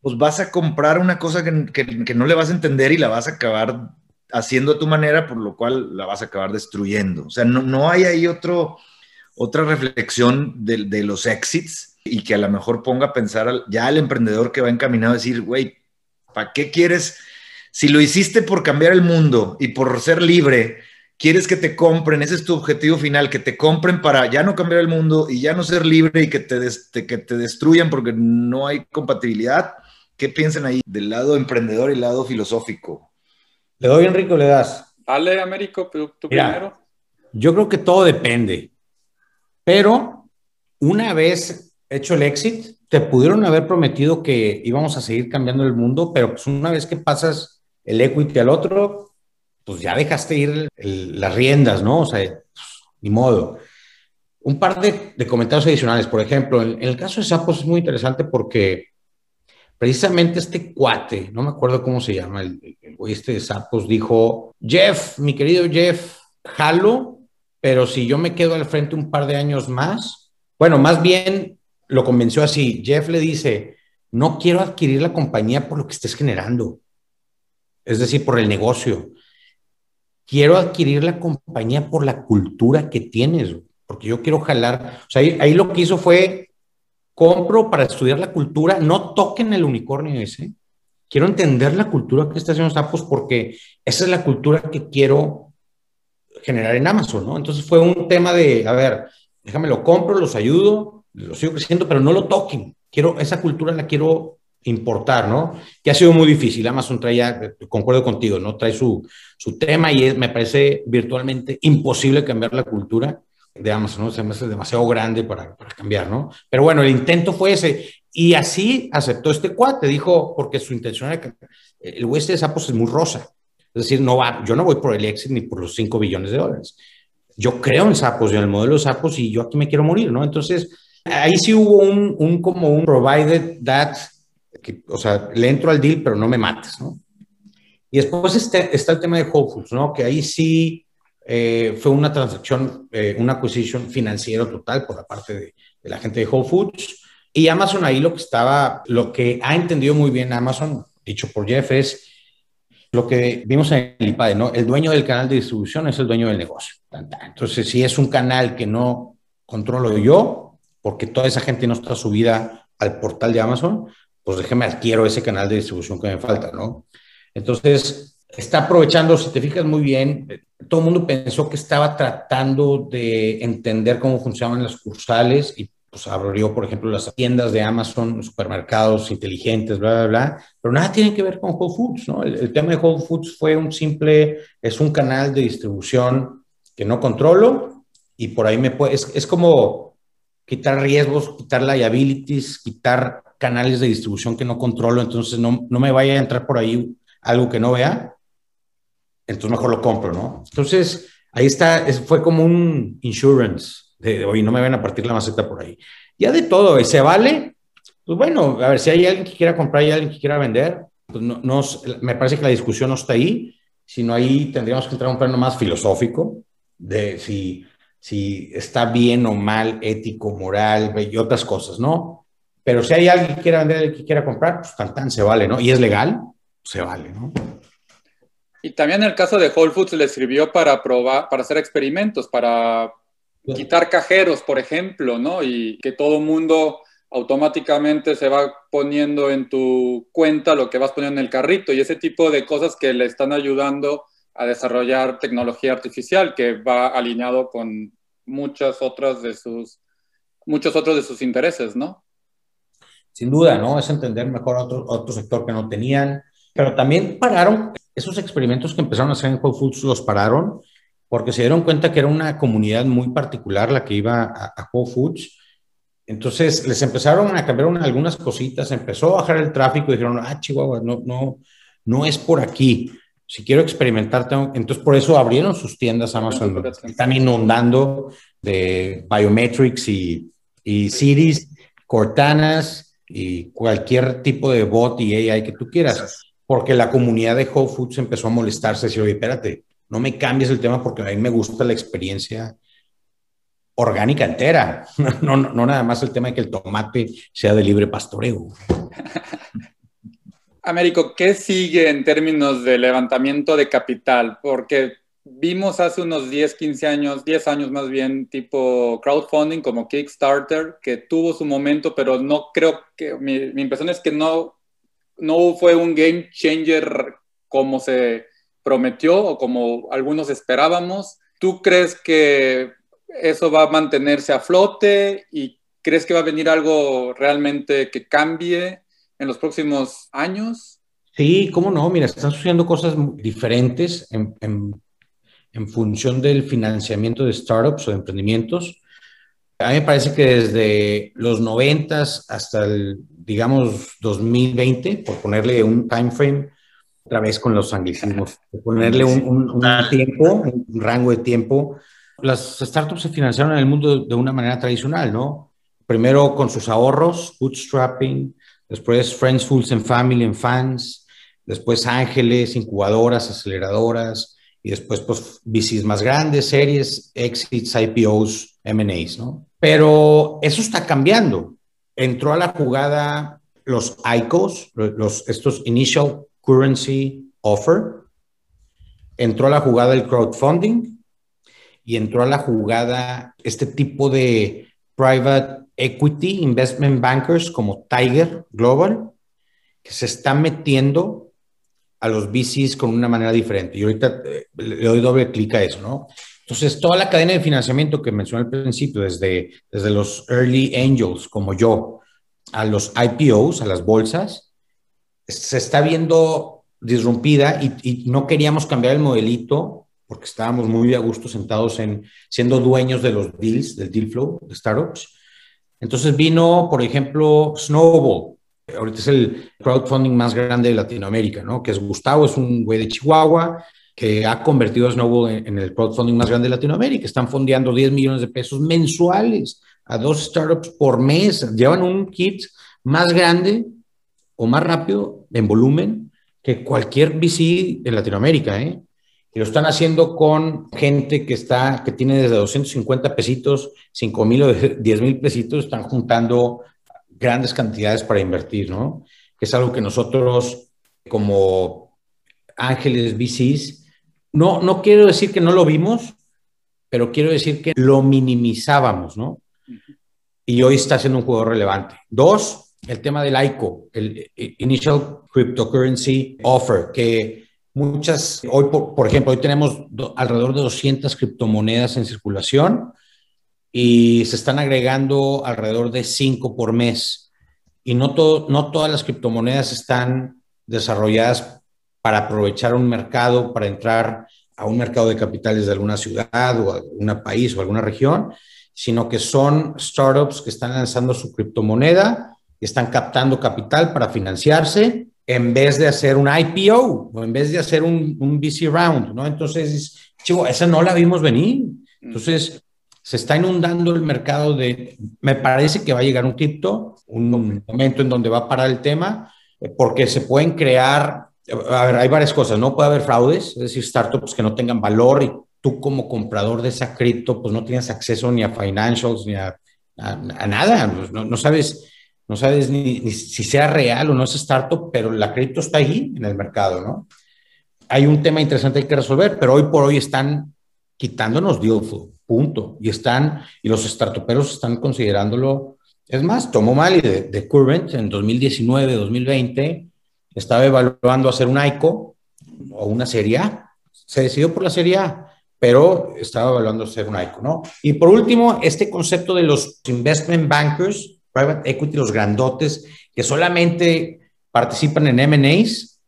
C: pues vas a comprar una cosa que, no le vas a entender y la vas a acabar haciendo a tu manera, por lo cual la vas a acabar destruyendo. O sea, no, no hay ahí otro, otra reflexión de, de los exits y que a lo mejor ponga a pensar ya al emprendedor que va encaminado a decir, güey, ¿para qué quieres? Si lo hiciste por cambiar el mundo y por ser libre, quieres que te compren, ese es tu objetivo final, que te compren para ya no cambiar el mundo y ya no ser libre y que te, que te destruyan porque no hay compatibilidad. ¿Qué piensan ahí del lado emprendedor y el lado filosófico?
A: Le doy, Enrico, le das.
B: Dale, Américo, tú, primero.
A: Yo creo que todo depende, pero una vez hecho el exit, te pudieron haber prometido que íbamos a seguir cambiando el mundo, pero pues una vez que pasas el equity al otro, pues ya dejaste ir las riendas, ¿no? O sea, pues, ni modo. Un par de, comentarios adicionales. Por ejemplo, en, el caso de Sapos es muy interesante porque precisamente este cuate, no me acuerdo cómo se llama, el, güey este de Sapos, dijo, Jeff, mi querido Jeff, jalo, pero si yo me quedo al frente un par de años más, bueno, más bien lo convenció así. Jeff le dice, no quiero adquirir la compañía por lo que estés generando es decir, por el negocio. Quiero adquirir la compañía por la cultura que tienes, porque yo quiero jalar. O sea, ahí, lo que hizo fue, compro para estudiar la cultura, no toquen el unicornio ese. Quiero entender la cultura que está haciendo Sapos porque esa es la cultura que quiero generar en Amazon, ¿no? Entonces fue un tema de, a ver, déjame lo compro, los ayudo, los sigo creciendo, pero no lo toquen. Quiero, esa cultura la quiero importar, ¿no? Que ha sido muy difícil. Amazon trae, concuerdo contigo, ¿no? Trae su, su tema y me parece virtualmente imposible cambiar la cultura de Amazon, ¿no? Se me hace demasiado grande para, para, cambiar, ¿no? Pero bueno, el intento fue ese. Y así aceptó este cuate, dijo, porque su intención era que el oeste de Sapos es muy rosa. Es decir, no va, yo no voy por el exit ni por los 5 billones de dólares. Yo creo en Sapos y en el modelo de Sapos y yo aquí me quiero morir, ¿no? Entonces, ahí sí hubo un, un como un provided that o sea, le entro al deal, pero no me mates, ¿no? Y después este, está el tema de Whole Foods, ¿no? Que ahí sí eh, fue una transacción, eh, una acquisition financiera total por la parte de, la gente de Whole Foods. Y Amazon ahí lo que estaba, lo que ha entendido muy bien Amazon, dicho por Jeff, es lo que vimos en el IPADE, ¿no? El dueño del canal de distribución es el dueño del negocio. Entonces, si es un canal que no controlo yo, porque toda esa gente no está subida al portal de Amazon, pues déjeme adquiero ese canal de distribución que me falta, ¿no? Entonces, está aprovechando, si te fijas muy bien, todo el mundo pensó que estaba tratando de entender cómo funcionaban las cursales y pues abrió, por ejemplo, las tiendas de Amazon, supermercados inteligentes, bla, bla, bla, pero nada tiene que ver con Whole Foods, ¿no? El, tema de Whole Foods fue un simple, es un canal de distribución que no controlo y por ahí me puede, es, es como quitar riesgos, quitar liabilities, quitar canales de distribución que no controlo, entonces no, no me vaya a entrar por ahí algo que no vea, entonces mejor lo compro, ¿no? Entonces, ahí está, fue como un insurance de, oye, no me van a partir la maceta por ahí. Ya de todo, ¿y se vale? Pues bueno, a ver, si hay alguien que quiera comprar y alguien que quiera vender, pues no, no, me parece que la discusión no está ahí, sino ahí tendríamos que entrar a un plano más filosófico de si, si está bien o mal, ético, moral y otras cosas, ¿no? Pero si hay alguien que quiera vender y que quiera comprar, pues tan, tan se vale, ¿no? Y es legal, se vale, ¿no?
B: Y también el caso de Whole Foods le sirvió para probar, para hacer experimentos, para quitar cajeros, por ejemplo, ¿no? Y que todo mundo automáticamente se va poniendo en tu cuenta lo que vas poniendo en el carrito y ese tipo de cosas que le están ayudando a desarrollar tecnología artificial que va alineado con muchas otras de sus muchos otros de sus intereses, ¿no?
A: Sin duda, ¿no? Es entender mejor otro, otro sector que no tenían, pero también pararon esos experimentos que empezaron a hacer en Whole Foods los pararon porque se dieron cuenta que era una comunidad muy particular la que iba a, Whole Foods. Entonces les empezaron a cambiar algunas cositas, empezó a bajar el tráfico y dijeron, ah, Chihuahua, no, no, no es por aquí. Si quiero experimentar, tengo... entonces por eso abrieron sus tiendas Amazon. Están inundando de biometrics y, y cities, Cortanas y cualquier tipo de bot y AI que tú quieras. Porque la comunidad de Whole Foods empezó a molestarse y decir, oye, espérate, no me cambies el tema porque a mí me gusta la experiencia orgánica entera, (laughs) no, no, nada más el tema de que el tomate sea de libre pastoreo. (laughs)
B: Américo, ¿qué sigue en términos de levantamiento de capital? Porque vimos hace unos 10, 15 años, 10 años más bien, tipo crowdfunding como Kickstarter, que tuvo su momento, pero no creo que, mi, mi impresión es que no, no fue un game changer como se prometió o como algunos esperábamos. ¿Tú crees que eso va a mantenerse a flote y crees que va a venir algo realmente que cambie en los próximos años?
A: Sí, cómo no, mira, están sucediendo cosas diferentes en, en, función del financiamiento de startups o de emprendimientos. A mí me parece que desde los 90 hasta el, digamos, 2020, por ponerle un time frame, otra vez con los anglicismos, ponerle un, tiempo, un rango de tiempo. Las startups se financiaron en el mundo de una manera tradicional, ¿no? Primero con sus ahorros, bootstrapping, después Friends, Fools and Family and Fans, después ángeles, incubadoras, aceleradoras, y después pues VCs más grandes, series, exits, IPOs, M&As, ¿no? Pero eso está cambiando. Entró a la jugada los ICOs, los, estos Initial Currency Offer, entró a la jugada el crowdfunding y entró a la jugada este tipo de private equity investment bankers como Tiger Global, que se están metiendo a los VCs con una manera diferente. Y ahorita eh, le doy doble clic a eso, ¿no? Entonces, toda la cadena de financiamiento que mencioné al principio, desde, desde los early angels como yo, a los IPOs, a las bolsas, se está viendo disrumpida y, no queríamos cambiar el modelito porque estábamos muy a gusto sentados en siendo dueños de los deals, del deal flow de startups. Entonces vino, por ejemplo, Snowball. Ahorita es el crowdfunding más grande de Latinoamérica, ¿no? Que es Gustavo, es un güey de Chihuahua que ha convertido a Snowball en, en el crowdfunding más grande de Latinoamérica. Están fondeando 10 millones de pesos mensuales a dos startups por mes. Llevan un kit más grande o más rápido en volumen que cualquier VC en Latinoamérica, ¿eh? Y lo están haciendo con gente que está, que tiene desde 250 pesitos, 5 mil o 10 mil pesitos, están juntando grandes cantidades para invertir, ¿no? Que es algo que nosotros, como ángeles VCs, no, no quiero decir que no lo vimos, pero quiero decir que lo minimizábamos, ¿no? Y hoy está siendo un juego relevante. Dos, el tema del ICO, el Initial Cryptocurrency Offer, que muchas, hoy por, ejemplo, hoy tenemos alrededor de 200 criptomonedas en circulación y se están agregando alrededor de 5 por mes. Y no, todo, no todas las criptomonedas están desarrolladas para aprovechar un mercado, para entrar a un mercado de capitales de alguna ciudad o algún país o alguna región, sino que son startups que están lanzando su criptomoneda, están captando capital para financiarse en vez de hacer un IPO o en vez de hacer un, un VC round, ¿no? Entonces, chivo, esa no la vimos venir. Mm. Entonces, se está inundando el mercado de, me parece que va a llegar un cripto, un momento en donde va a parar el tema, eh, porque se pueden crear, a ver, hay varias cosas, ¿no? Puede haber fraudes, es decir, startups que no tengan valor y tú como comprador de esa cripto, pues no tienes acceso ni a financials, ni a, nada, no, no, sabes, no sabes ni, ni, si sea real o no es startup, pero la cripto está ahí en el mercado, ¿no? Hay un tema interesante que resolver, pero hoy por hoy están quitándonos deal punto. Y están, y los startuperos están considerándolo. Es más, tomó mal de, de Current en 2019, 2020, estaba evaluando hacer un ICO o una serie A. Se decidió por la serie A, pero estaba evaluando hacer un ICO, ¿no? Y por último, este concepto de los investment bankers, private equity, los grandotes, que solamente participan en M&As,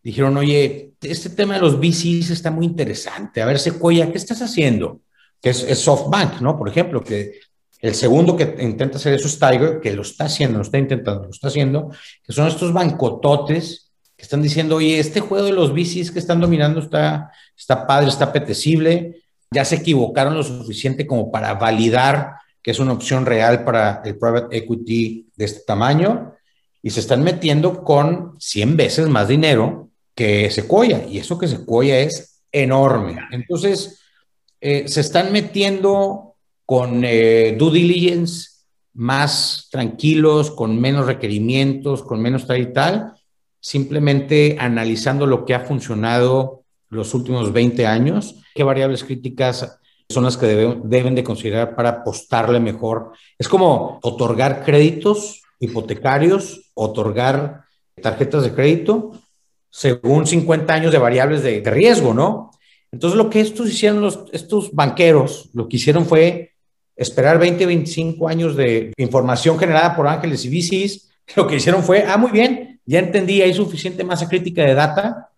A: dijeron, oye, este tema de los VCs está muy interesante. A ver, Sequoia, ¿qué estás haciendo? Que es, SoftBank, ¿no? Por ejemplo, que el segundo que intenta hacer eso es Tiger, que lo está haciendo, lo está intentando, lo está haciendo, que son estos bancototes que están diciendo, oye, este juego de los VCs que están dominando está, está padre, está apetecible, ya se equivocaron lo suficiente como para validar que es una opción real para el private equity de este tamaño y se están metiendo con 100 veces más dinero que Sequoia, y eso que Sequoia es enorme. Entonces, eh, se están metiendo con eh, due diligence más tranquilos, con menos requerimientos, con menos tal y tal, simplemente analizando lo que ha funcionado los últimos 20 años, qué variables críticas son las que deben de considerar para apostarle mejor. Es como otorgar créditos hipotecarios, otorgar tarjetas de crédito según 50 años de variables de, riesgo, ¿no? Entonces, lo que estos hicieron, los, estos banqueros, lo que hicieron fue esperar 20, 25 años de información generada por ángeles y VCs. (laughs) Lo que hicieron fue, ah, muy bien, ya entendí, hay suficiente masa crítica de data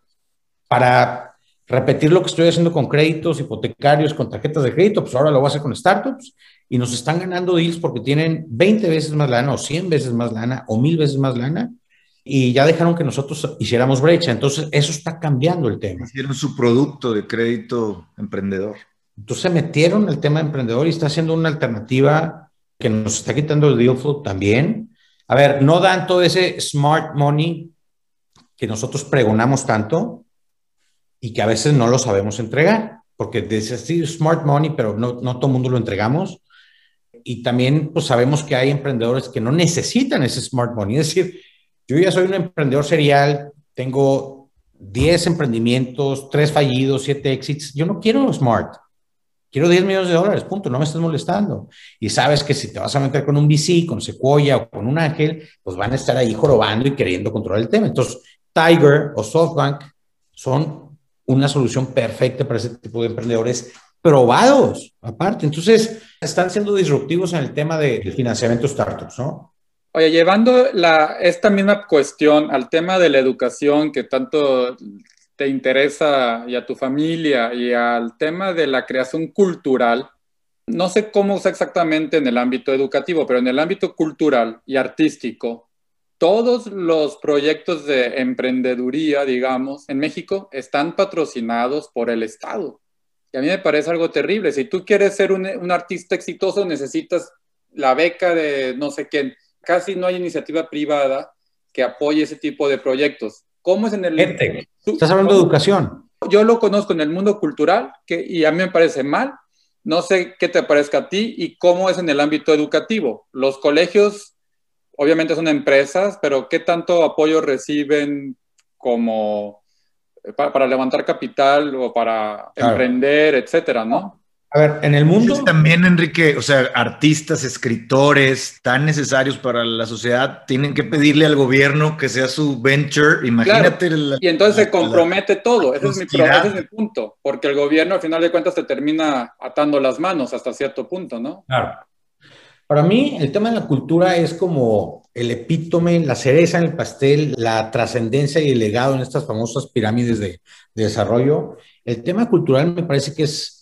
A: para repetir lo que estoy haciendo con créditos hipotecarios, con tarjetas de crédito, pues ahora lo voy a hacer con startups y nos están ganando deals porque tienen 20 veces más lana o 100 veces más lana o 1000 veces más lana y ya dejaron que nosotros hiciéramos brecha. Entonces, eso está cambiando el tema.
C: Hicieron su producto de crédito emprendedor.
A: Entonces, metieron el tema emprendedor y está haciendo una alternativa que nos está quitando el deal flow también. A ver, no dan todo ese smart money que nosotros pregonamos tanto y que a veces no lo sabemos entregar, porque dice smart money, pero no, no todo el mundo lo entregamos. Y también pues sabemos que hay emprendedores que no necesitan ese smart money, es decir, yo ya soy un emprendedor serial, tengo 10 emprendimientos, 3 fallidos, 7 exits. Yo no quiero smart. Quiero 10 millones de dólares, punto, no me estás molestando. Y sabes que si te vas a meter con un VC, con Sequoia o con un ángel, pues van a estar ahí jorobando y queriendo controlar el tema. Entonces, Tiger o SoftBank son una solución perfecta para ese tipo de emprendedores probados, aparte. Entonces, están siendo disruptivos en el tema de, del financiamiento startups, ¿no?
B: Oye, llevando la, esta misma cuestión al tema de la educación que tanto te interesa y a tu familia y al tema de la creación cultural, no sé cómo es exactamente en el ámbito educativo, pero en el ámbito cultural y artístico, todos los proyectos de emprendeduría, digamos, en México están patrocinados por el Estado. Y a mí me parece algo terrible. Si tú quieres ser un, un artista exitoso, necesitas la beca de no sé quién casi no hay iniciativa privada que apoye ese tipo de proyectos. ¿Cómo es en el...
A: Gente, estás hablando de educación.
B: Yo lo conozco en el mundo cultural que, y a mí me parece mal. No sé qué te parezca a ti y cómo es en el ámbito educativo. Los colegios obviamente son empresas, pero ¿qué tanto apoyo reciben como eh, para, levantar capital o para emprender, etcétera, no?
A: A ver, en el mundo.
C: También, Enrique, o sea, artistas, escritores tan necesarios para la sociedad tienen que pedirle al gobierno que sea su venture. Imagínate.
B: y entonces se compromete todo. Ese es, mi, ese es mi punto. Porque el gobierno, al final de cuentas, te termina atando las manos hasta cierto punto, ¿no?
A: Claro. Para mí, el tema de la cultura es como el epítome, la cereza en el pastel, la trascendencia y el legado en estas famosas pirámides de, de desarrollo. El tema cultural me parece que es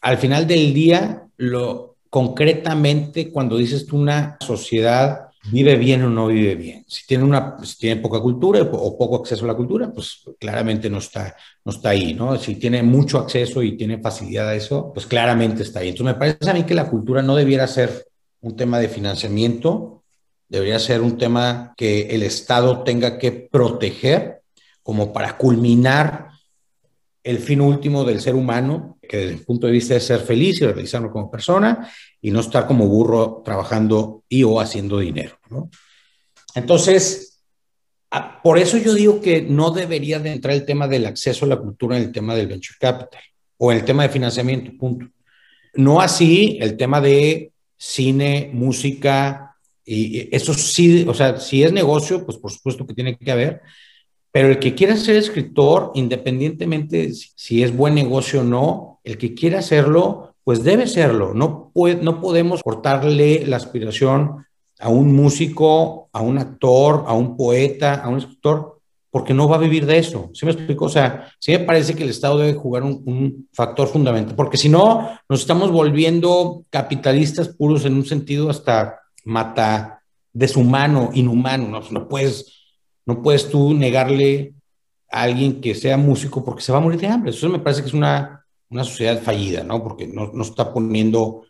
A: al final del día, lo concretamente cuando dices tú una sociedad vive bien o no vive bien. Si tiene, una, tiene poca cultura o poco acceso a la cultura, pues claramente no está, no está ahí, ¿no? Si tiene mucho acceso y tiene facilidad a eso, pues claramente está ahí. Entonces me parece a mí que la cultura no debiera ser un tema de financiamiento, debería ser un tema que el Estado tenga que proteger como para culminar el fin último del ser humano, que desde el punto de vista es ser feliz y realizarlo como persona y no estar como burro trabajando y o haciendo dinero. Entonces, por eso yo digo que no debería de entrar el tema del acceso a la cultura en el tema del venture capital o en el tema de financiamiento, punto. No así el tema de cine, música, y eso sí, o sea, si es negocio, pues por supuesto que tiene que haber, pero el que quiera ser escritor, independientemente si es buen negocio o no, el que quiera hacerlo, pues debe serlo. No, no podemos cortarle la aspiración a un músico, a un actor, a un poeta, a un escritor, porque no va a vivir de eso. ¿Sí me explico? O sea, sí me parece que el Estado debe jugar un, un factor fundamental, porque si no, nos estamos volviendo capitalistas puros en un sentido hasta mata deshumano, inhumano. No, no puedes no puedes tú negarle a alguien que sea músico porque se va a morir de hambre. Eso me parece que es una, una sociedad fallida, ¿no? Porque no, no, está poniendo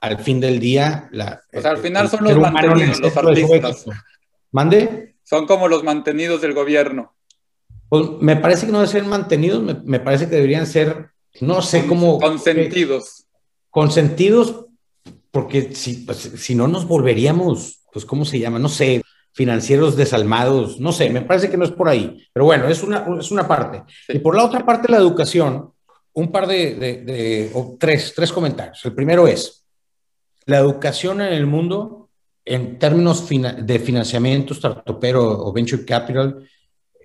A: al fin del día la...
B: O sea, al final son los mantenidos, los artistas.
A: ¿Mande?
B: Son como los mantenidos del gobierno.
A: Pues me parece que no deben ser mantenidos, me, me parece que deberían ser, no sé cómo...
B: Consentidos.
A: consentidos, porque si, pues, si no nos volveríamos, pues, ¿cómo se llama? No sé, financieros desalmados, no sé, me parece que no es por ahí, pero bueno, es una, es una parte. Y por la otra parte, la educación, un par de, de, o tres, tres comentarios. El primero es, la educación en el mundo, en términos de financiamiento startupero o venture capital,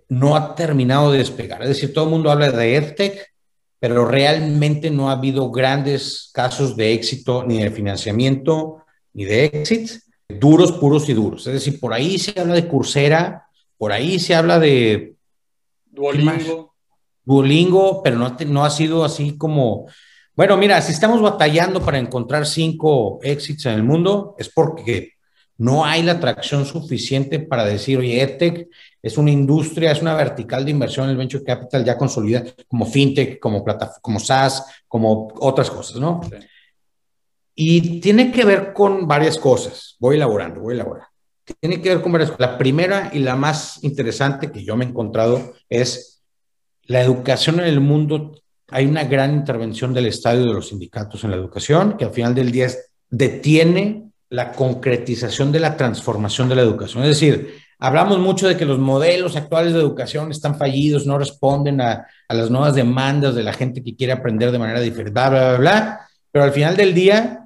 A: no ha terminado de despegar. Es decir, todo el mundo habla de EdTech, pero realmente no ha habido grandes casos de éxito ni de financiamiento ni de éxito duros, puros y duros. Es decir, por ahí se habla de Coursera, por ahí se habla de...
B: Duolingo.
A: Duolingo, pero no, no ha sido así como... Bueno, mira, si estamos batallando para encontrar cinco éxitos en el mundo, es porque no hay la atracción suficiente para decir, oye, EdTech es una industria, es una vertical de inversión en el venture capital ya consolidada, como FinTech, como, como SaaS, como otras cosas, ¿no? Y tiene que ver con varias cosas. Voy elaborando, voy elaborando. Tiene que ver con varias cosas. La primera y la más interesante que yo me he encontrado es la educación en el mundo. Hay una gran intervención del Estado y de los sindicatos en la educación, que al final del día detiene la concretización de la transformación de la educación. Es decir, hablamos mucho de que los modelos actuales de educación están fallidos, no responden a, las nuevas demandas de la gente que quiere aprender de manera diferente, bla, bla, bla. Pero al final del día,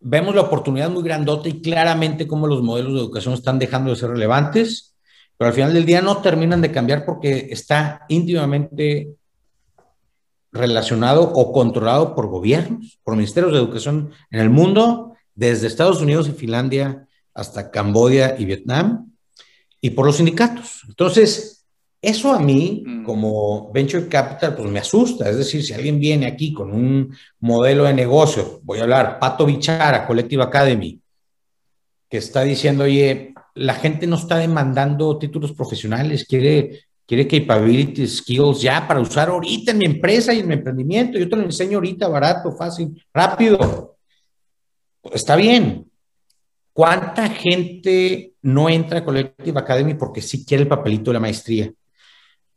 A: vemos la oportunidad muy grandota y claramente cómo los modelos de educación están dejando de ser relevantes, pero al final del día no terminan de cambiar porque está íntimamente relacionado o controlado por gobiernos, por ministerios de educación en el mundo, desde Estados Unidos y Finlandia hasta Camboya y Vietnam, y por los sindicatos. Entonces, eso a mí, mm. como venture capital, pues me asusta. Es decir, si alguien viene aquí con un modelo de negocio, voy a hablar, Pato Bichara, Collective Academy, que está diciendo, oye, la gente no está demandando títulos profesionales, quiere, quiere capability skills ya para usar ahorita en mi empresa y en mi emprendimiento. Yo te lo enseño ahorita, barato, fácil, rápido. Está bien. ¿Cuánta gente no entra a Collective Academy porque sí quiere el papelito de la maestría?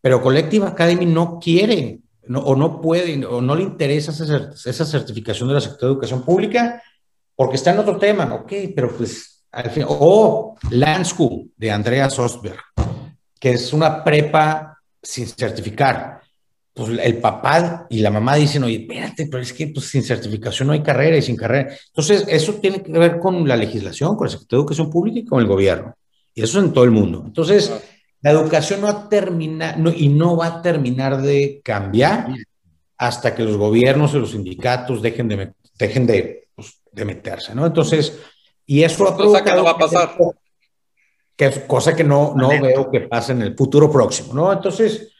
A: Pero Collective Academy no quiere o no puede o no le interesa esa, certificación de la Secretaría de Educación Pública porque está en otro tema, ok, pero pues al fin, o Land School de Andrea Sosberg, que es una prepa sin certificar. pues el papá y la mamá dicen, oye, espérate, pero es que pues, sin certificación no hay carrera y sin carrera. Entonces, eso tiene que ver con la legislación, con el Secretario de Educación Pública y con el gobierno. Y eso es en todo el mundo. Entonces, la educación no ha terminado y no va a terminar de cambiar hasta que los gobiernos y los sindicatos dejen de, dejen de, pues, de meterse, ¿no? Entonces, y eso
B: ha que no va a pasar.
A: Que, cosa que no, no veo que pase en el futuro próximo, ¿no? Entonces,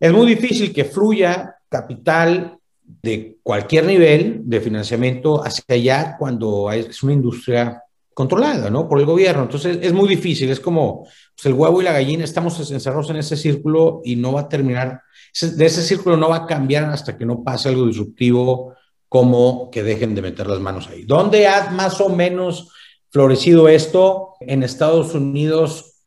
A: es muy difícil que fluya capital de cualquier nivel de financiamiento hacia allá cuando es una industria controlada, ¿no? Por el gobierno. Entonces, es muy difícil, es como pues, el huevo y la gallina, estamos encerrados en ese círculo y no va a terminar, de ese círculo no va a cambiar hasta que no pase algo disruptivo como que dejen de meter las manos ahí. ¿Dónde ha más o menos florecido esto? En Estados Unidos,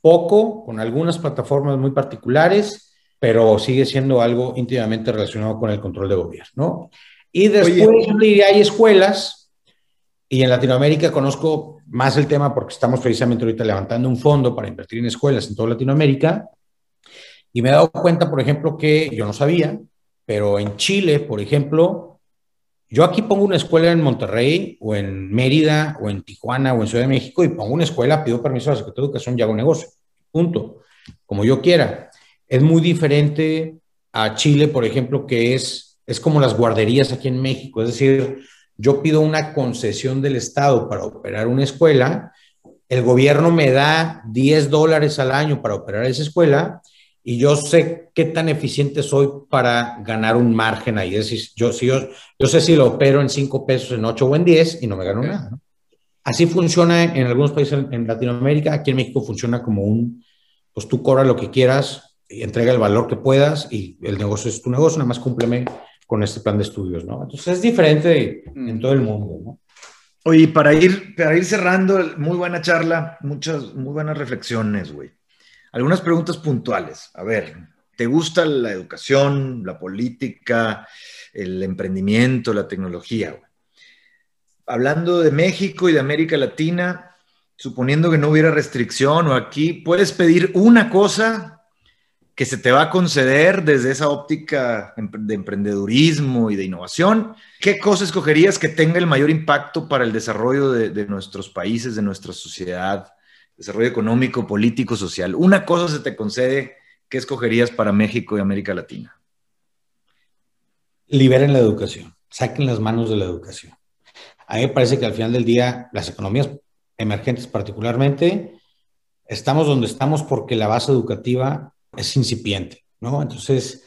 A: poco, con algunas plataformas muy particulares pero sigue siendo algo íntimamente relacionado con el control de gobierno, ¿no? Y después yo diría, hay escuelas, y en Latinoamérica conozco más el tema porque estamos precisamente ahorita levantando un fondo para invertir en escuelas en toda Latinoamérica, y me he dado cuenta, por ejemplo, que yo no sabía, pero en Chile, por ejemplo, yo aquí pongo una escuela en Monterrey, o en Mérida, o en Tijuana, o en Ciudad de México, y pongo una escuela, pido permiso a la Secretaría de Educación y hago negocio. Punto. Como yo quiera. Es muy diferente a Chile, por ejemplo, que es, es como las guarderías aquí en México. Es decir, yo pido una concesión del Estado para operar una escuela, el gobierno me da 10 dólares al año para operar esa escuela y yo sé qué tan eficiente soy para ganar un margen ahí. Es decir, yo, si yo, yo sé si lo opero en 5 pesos, en 8 o en 10 y no me gano nada. Así funciona en, algunos países en Latinoamérica. Aquí en México funciona como un, pues tú cobras lo que quieras, y entrega el valor que puedas y el negocio es tu negocio, nada más cúmpleme con este plan de estudios, ¿no? Entonces es diferente en todo el mundo, ¿no?
C: Oye, para ir, para ir cerrando, muy buena charla, muchas, muy buenas reflexiones, güey. Algunas preguntas puntuales. A ver, ¿te gusta la educación, la política, el emprendimiento, la tecnología? Güey? Hablando de México y de América Latina, suponiendo que no hubiera restricción o aquí, puedes pedir una cosa que se te va a conceder desde esa óptica de emprendedurismo y de innovación, ¿qué cosa escogerías que tenga el mayor impacto para el desarrollo de, nuestros países, de nuestra sociedad, desarrollo económico, político, social? Una cosa se te concede, ¿qué escogerías para México y América Latina?
A: Liberen la educación, saquen las manos de la educación. A mí me parece que al final del día, las economías emergentes particularmente, estamos donde estamos porque la base educativa es incipiente, ¿no? Entonces,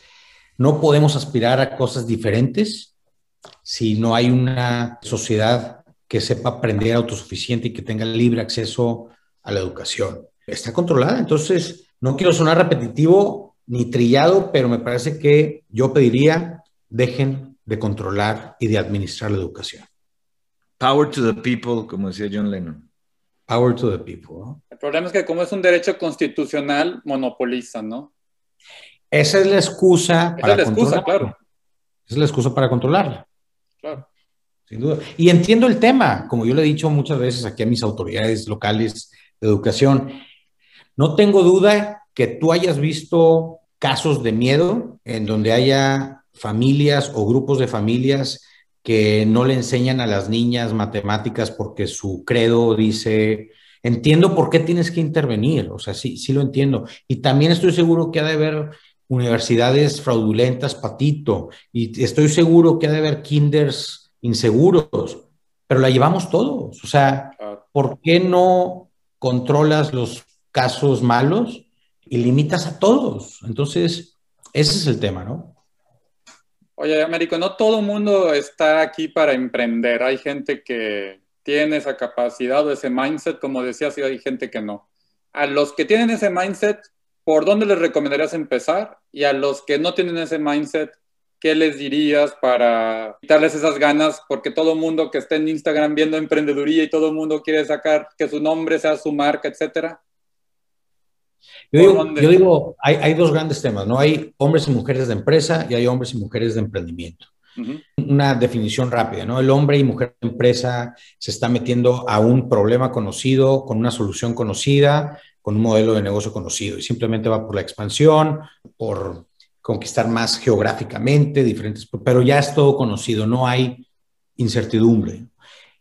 A: no podemos aspirar a cosas diferentes si no hay una sociedad que sepa aprender autosuficiente y que tenga libre acceso a la educación. Está controlada, entonces no quiero sonar repetitivo ni trillado, pero me parece que yo pediría dejen de controlar y de administrar la educación.
C: Power to the people, como decía John Lennon.
A: Power to the people. ¿no?
B: El problema es que como es un derecho constitucional, monopoliza, ¿no?
A: Esa es la excusa
B: para Esa es la excusa, claro.
A: Esa es la excusa para controlarla.
B: Claro.
A: Sin duda. Y entiendo el tema, como yo le he dicho muchas veces aquí a mis autoridades locales de educación. No tengo duda que tú hayas visto casos de miedo en donde haya familias o grupos de familias que no le enseñan a las niñas matemáticas porque su credo dice, entiendo por qué tienes que intervenir, o sea, sí, sí lo entiendo. Y también estoy seguro que ha de haber universidades fraudulentas, patito, y estoy seguro que ha de haber kinders inseguros, pero la llevamos todos. O sea, ¿por qué no controlas los casos malos y limitas a todos? Entonces, ese es el tema, ¿no?
B: Oye, Américo, no todo el mundo está aquí para emprender. Hay gente que tiene esa capacidad o ese mindset, como decías, y hay gente que no. A los que tienen ese mindset, ¿por dónde les recomendarías empezar? Y a los que no tienen ese mindset, ¿qué les dirías para quitarles esas ganas? Porque todo el mundo que está en Instagram viendo emprendeduría y todo el mundo quiere sacar que su nombre sea su marca, etcétera.
A: Yo digo, hay, dos grandes temas, ¿no? Hay hombres y mujeres de empresa y hay hombres y mujeres de emprendimiento. Una definición rápida, ¿no? El hombre y mujer de empresa se está metiendo a un problema conocido, con una solución conocida, con un modelo de negocio conocido y simplemente va por la expansión, por conquistar más geográficamente, diferentes, pero ya es todo conocido, no hay incertidumbre.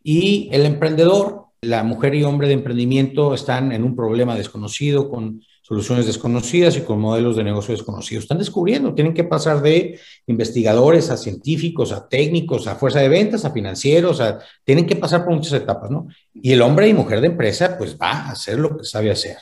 A: Y el emprendedor, la mujer y hombre de emprendimiento están en un problema desconocido, con soluciones desconocidas y con modelos de negocio desconocidos. Están descubriendo, tienen que pasar de investigadores a científicos, a técnicos, a fuerza de ventas, a financieros, a, tienen que pasar por muchas etapas, ¿no? Y el hombre y mujer de empresa, pues va a hacer lo que sabe hacer.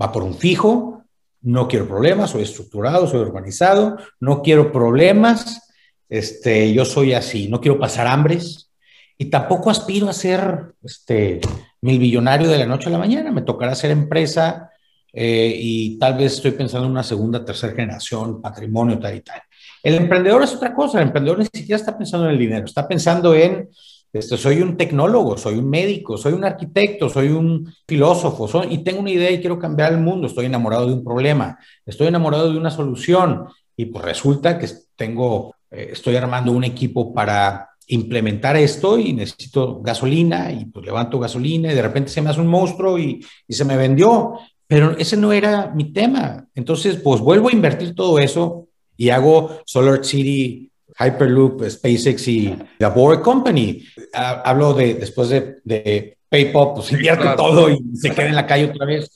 A: Va por un fijo, no quiero problemas, soy estructurado, soy organizado, no quiero problemas, este, yo soy así, no quiero pasar hambres y tampoco aspiro a ser este, mil billonario de la noche a la mañana, me tocará hacer empresa eh, y tal vez estoy pensando en una segunda, tercera generación, patrimonio, tal y tal. El emprendedor es otra cosa, el emprendedor ni siquiera está pensando en el dinero, está pensando en este, soy un tecnólogo, soy un médico, soy un arquitecto, soy un filósofo, y tengo una idea y quiero cambiar el mundo, estoy enamorado de un problema, estoy enamorado de una solución y pues resulta que tengo, eh, estoy armando un equipo para implementar esto y necesito gasolina y pues levanto gasolina y de repente se me hace un monstruo y, y se me vendió, pero ese no era mi tema. Entonces, pues vuelvo a invertir todo eso y hago Solar City Hyperloop, SpaceX y la Boring Company. Hablo de después de, de PayPal, pues invierte todo y se queda en la calle otra vez.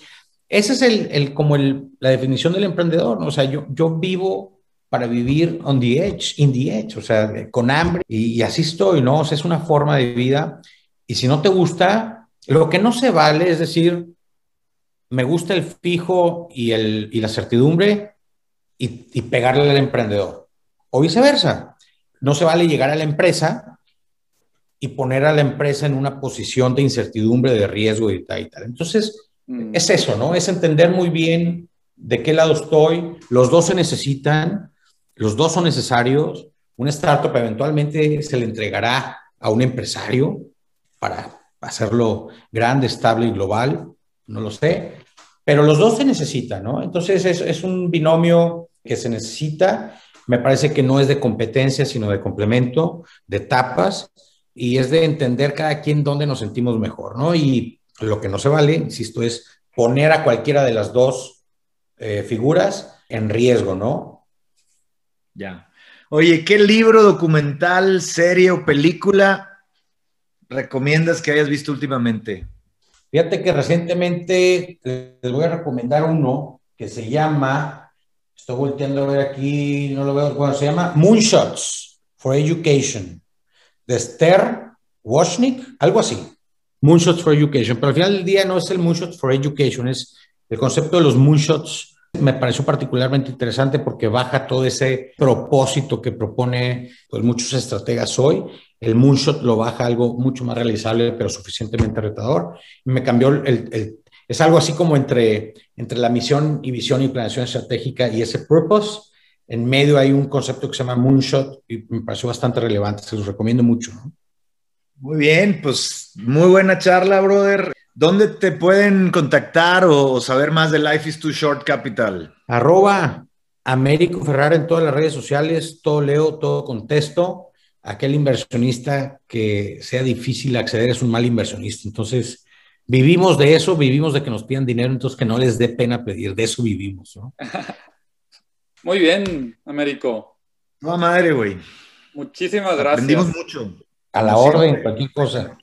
A: Ese es el, el como el, la definición del emprendedor, ¿no? O sea, yo, yo vivo para vivir on the edge, in the edge, o sea, con hambre y, así estoy, ¿no? O sea, es una forma de vida y si no te gusta, lo que no se vale es decir, me gusta el fijo y, el, y la certidumbre y, y pegarle al emprendedor o viceversa. No se vale llegar a la empresa y poner a la empresa en una posición de incertidumbre, de riesgo y tal y tal. Entonces, mm. es eso, ¿no? Es entender muy bien de qué lado estoy. Los dos se necesitan, los dos son necesarios. Un startup eventualmente se le entregará a un empresario para hacerlo grande, estable y global, no lo sé, pero los dos se necesitan, ¿no? Entonces es, un binomio que se necesita me parece que no es de competencia, sino de complemento, de etapas, y es de entender cada quien dónde nos sentimos mejor, ¿no? Y lo que no se vale, insisto, es poner a cualquiera de las dos eh, figuras en riesgo, ¿no?
C: Ya. Oye, ¿qué libro, documental, serie o película recomiendas que hayas visto últimamente?
A: Fíjate que recientemente les voy a recomendar uno que se llama Estoy volteando a ver aquí, no lo veo. Bueno, se llama Moonshots for Education, de Esther Washnik, algo así. Moonshots for Education. Pero al final del día no es el Moonshots for Education, es el concepto de los moonshots. Me pareció particularmente interesante porque baja todo ese propósito que propone pues, muchos estrategas hoy. El moonshot lo baja algo mucho más realizable, pero suficientemente retador. Me cambió el, es algo así como entre, entre la misión y visión y planeación estratégica y ese purpose. En medio hay un concepto que se llama Moonshot y me pareció bastante relevante, se los recomiendo mucho.
C: Muy bien, pues muy buena charla, brother. ¿Dónde te pueden contactar o, saber más de Life is Too Short Capital?
A: Arroba Américo Ferrara en todas las redes sociales, todo leo, todo contesto. Aquel inversionista que sea difícil acceder es un mal inversionista. Entonces, vivimos de eso, vivimos de que nos pidan dinero, entonces que no les dé pena pedir, de eso vivimos, ¿no? (laughs)
B: Muy bien, Américo.
C: No, madre, güey.
B: Muchísimas gracias.
C: Aprendimos mucho.
A: A la orden, cualquier cosa.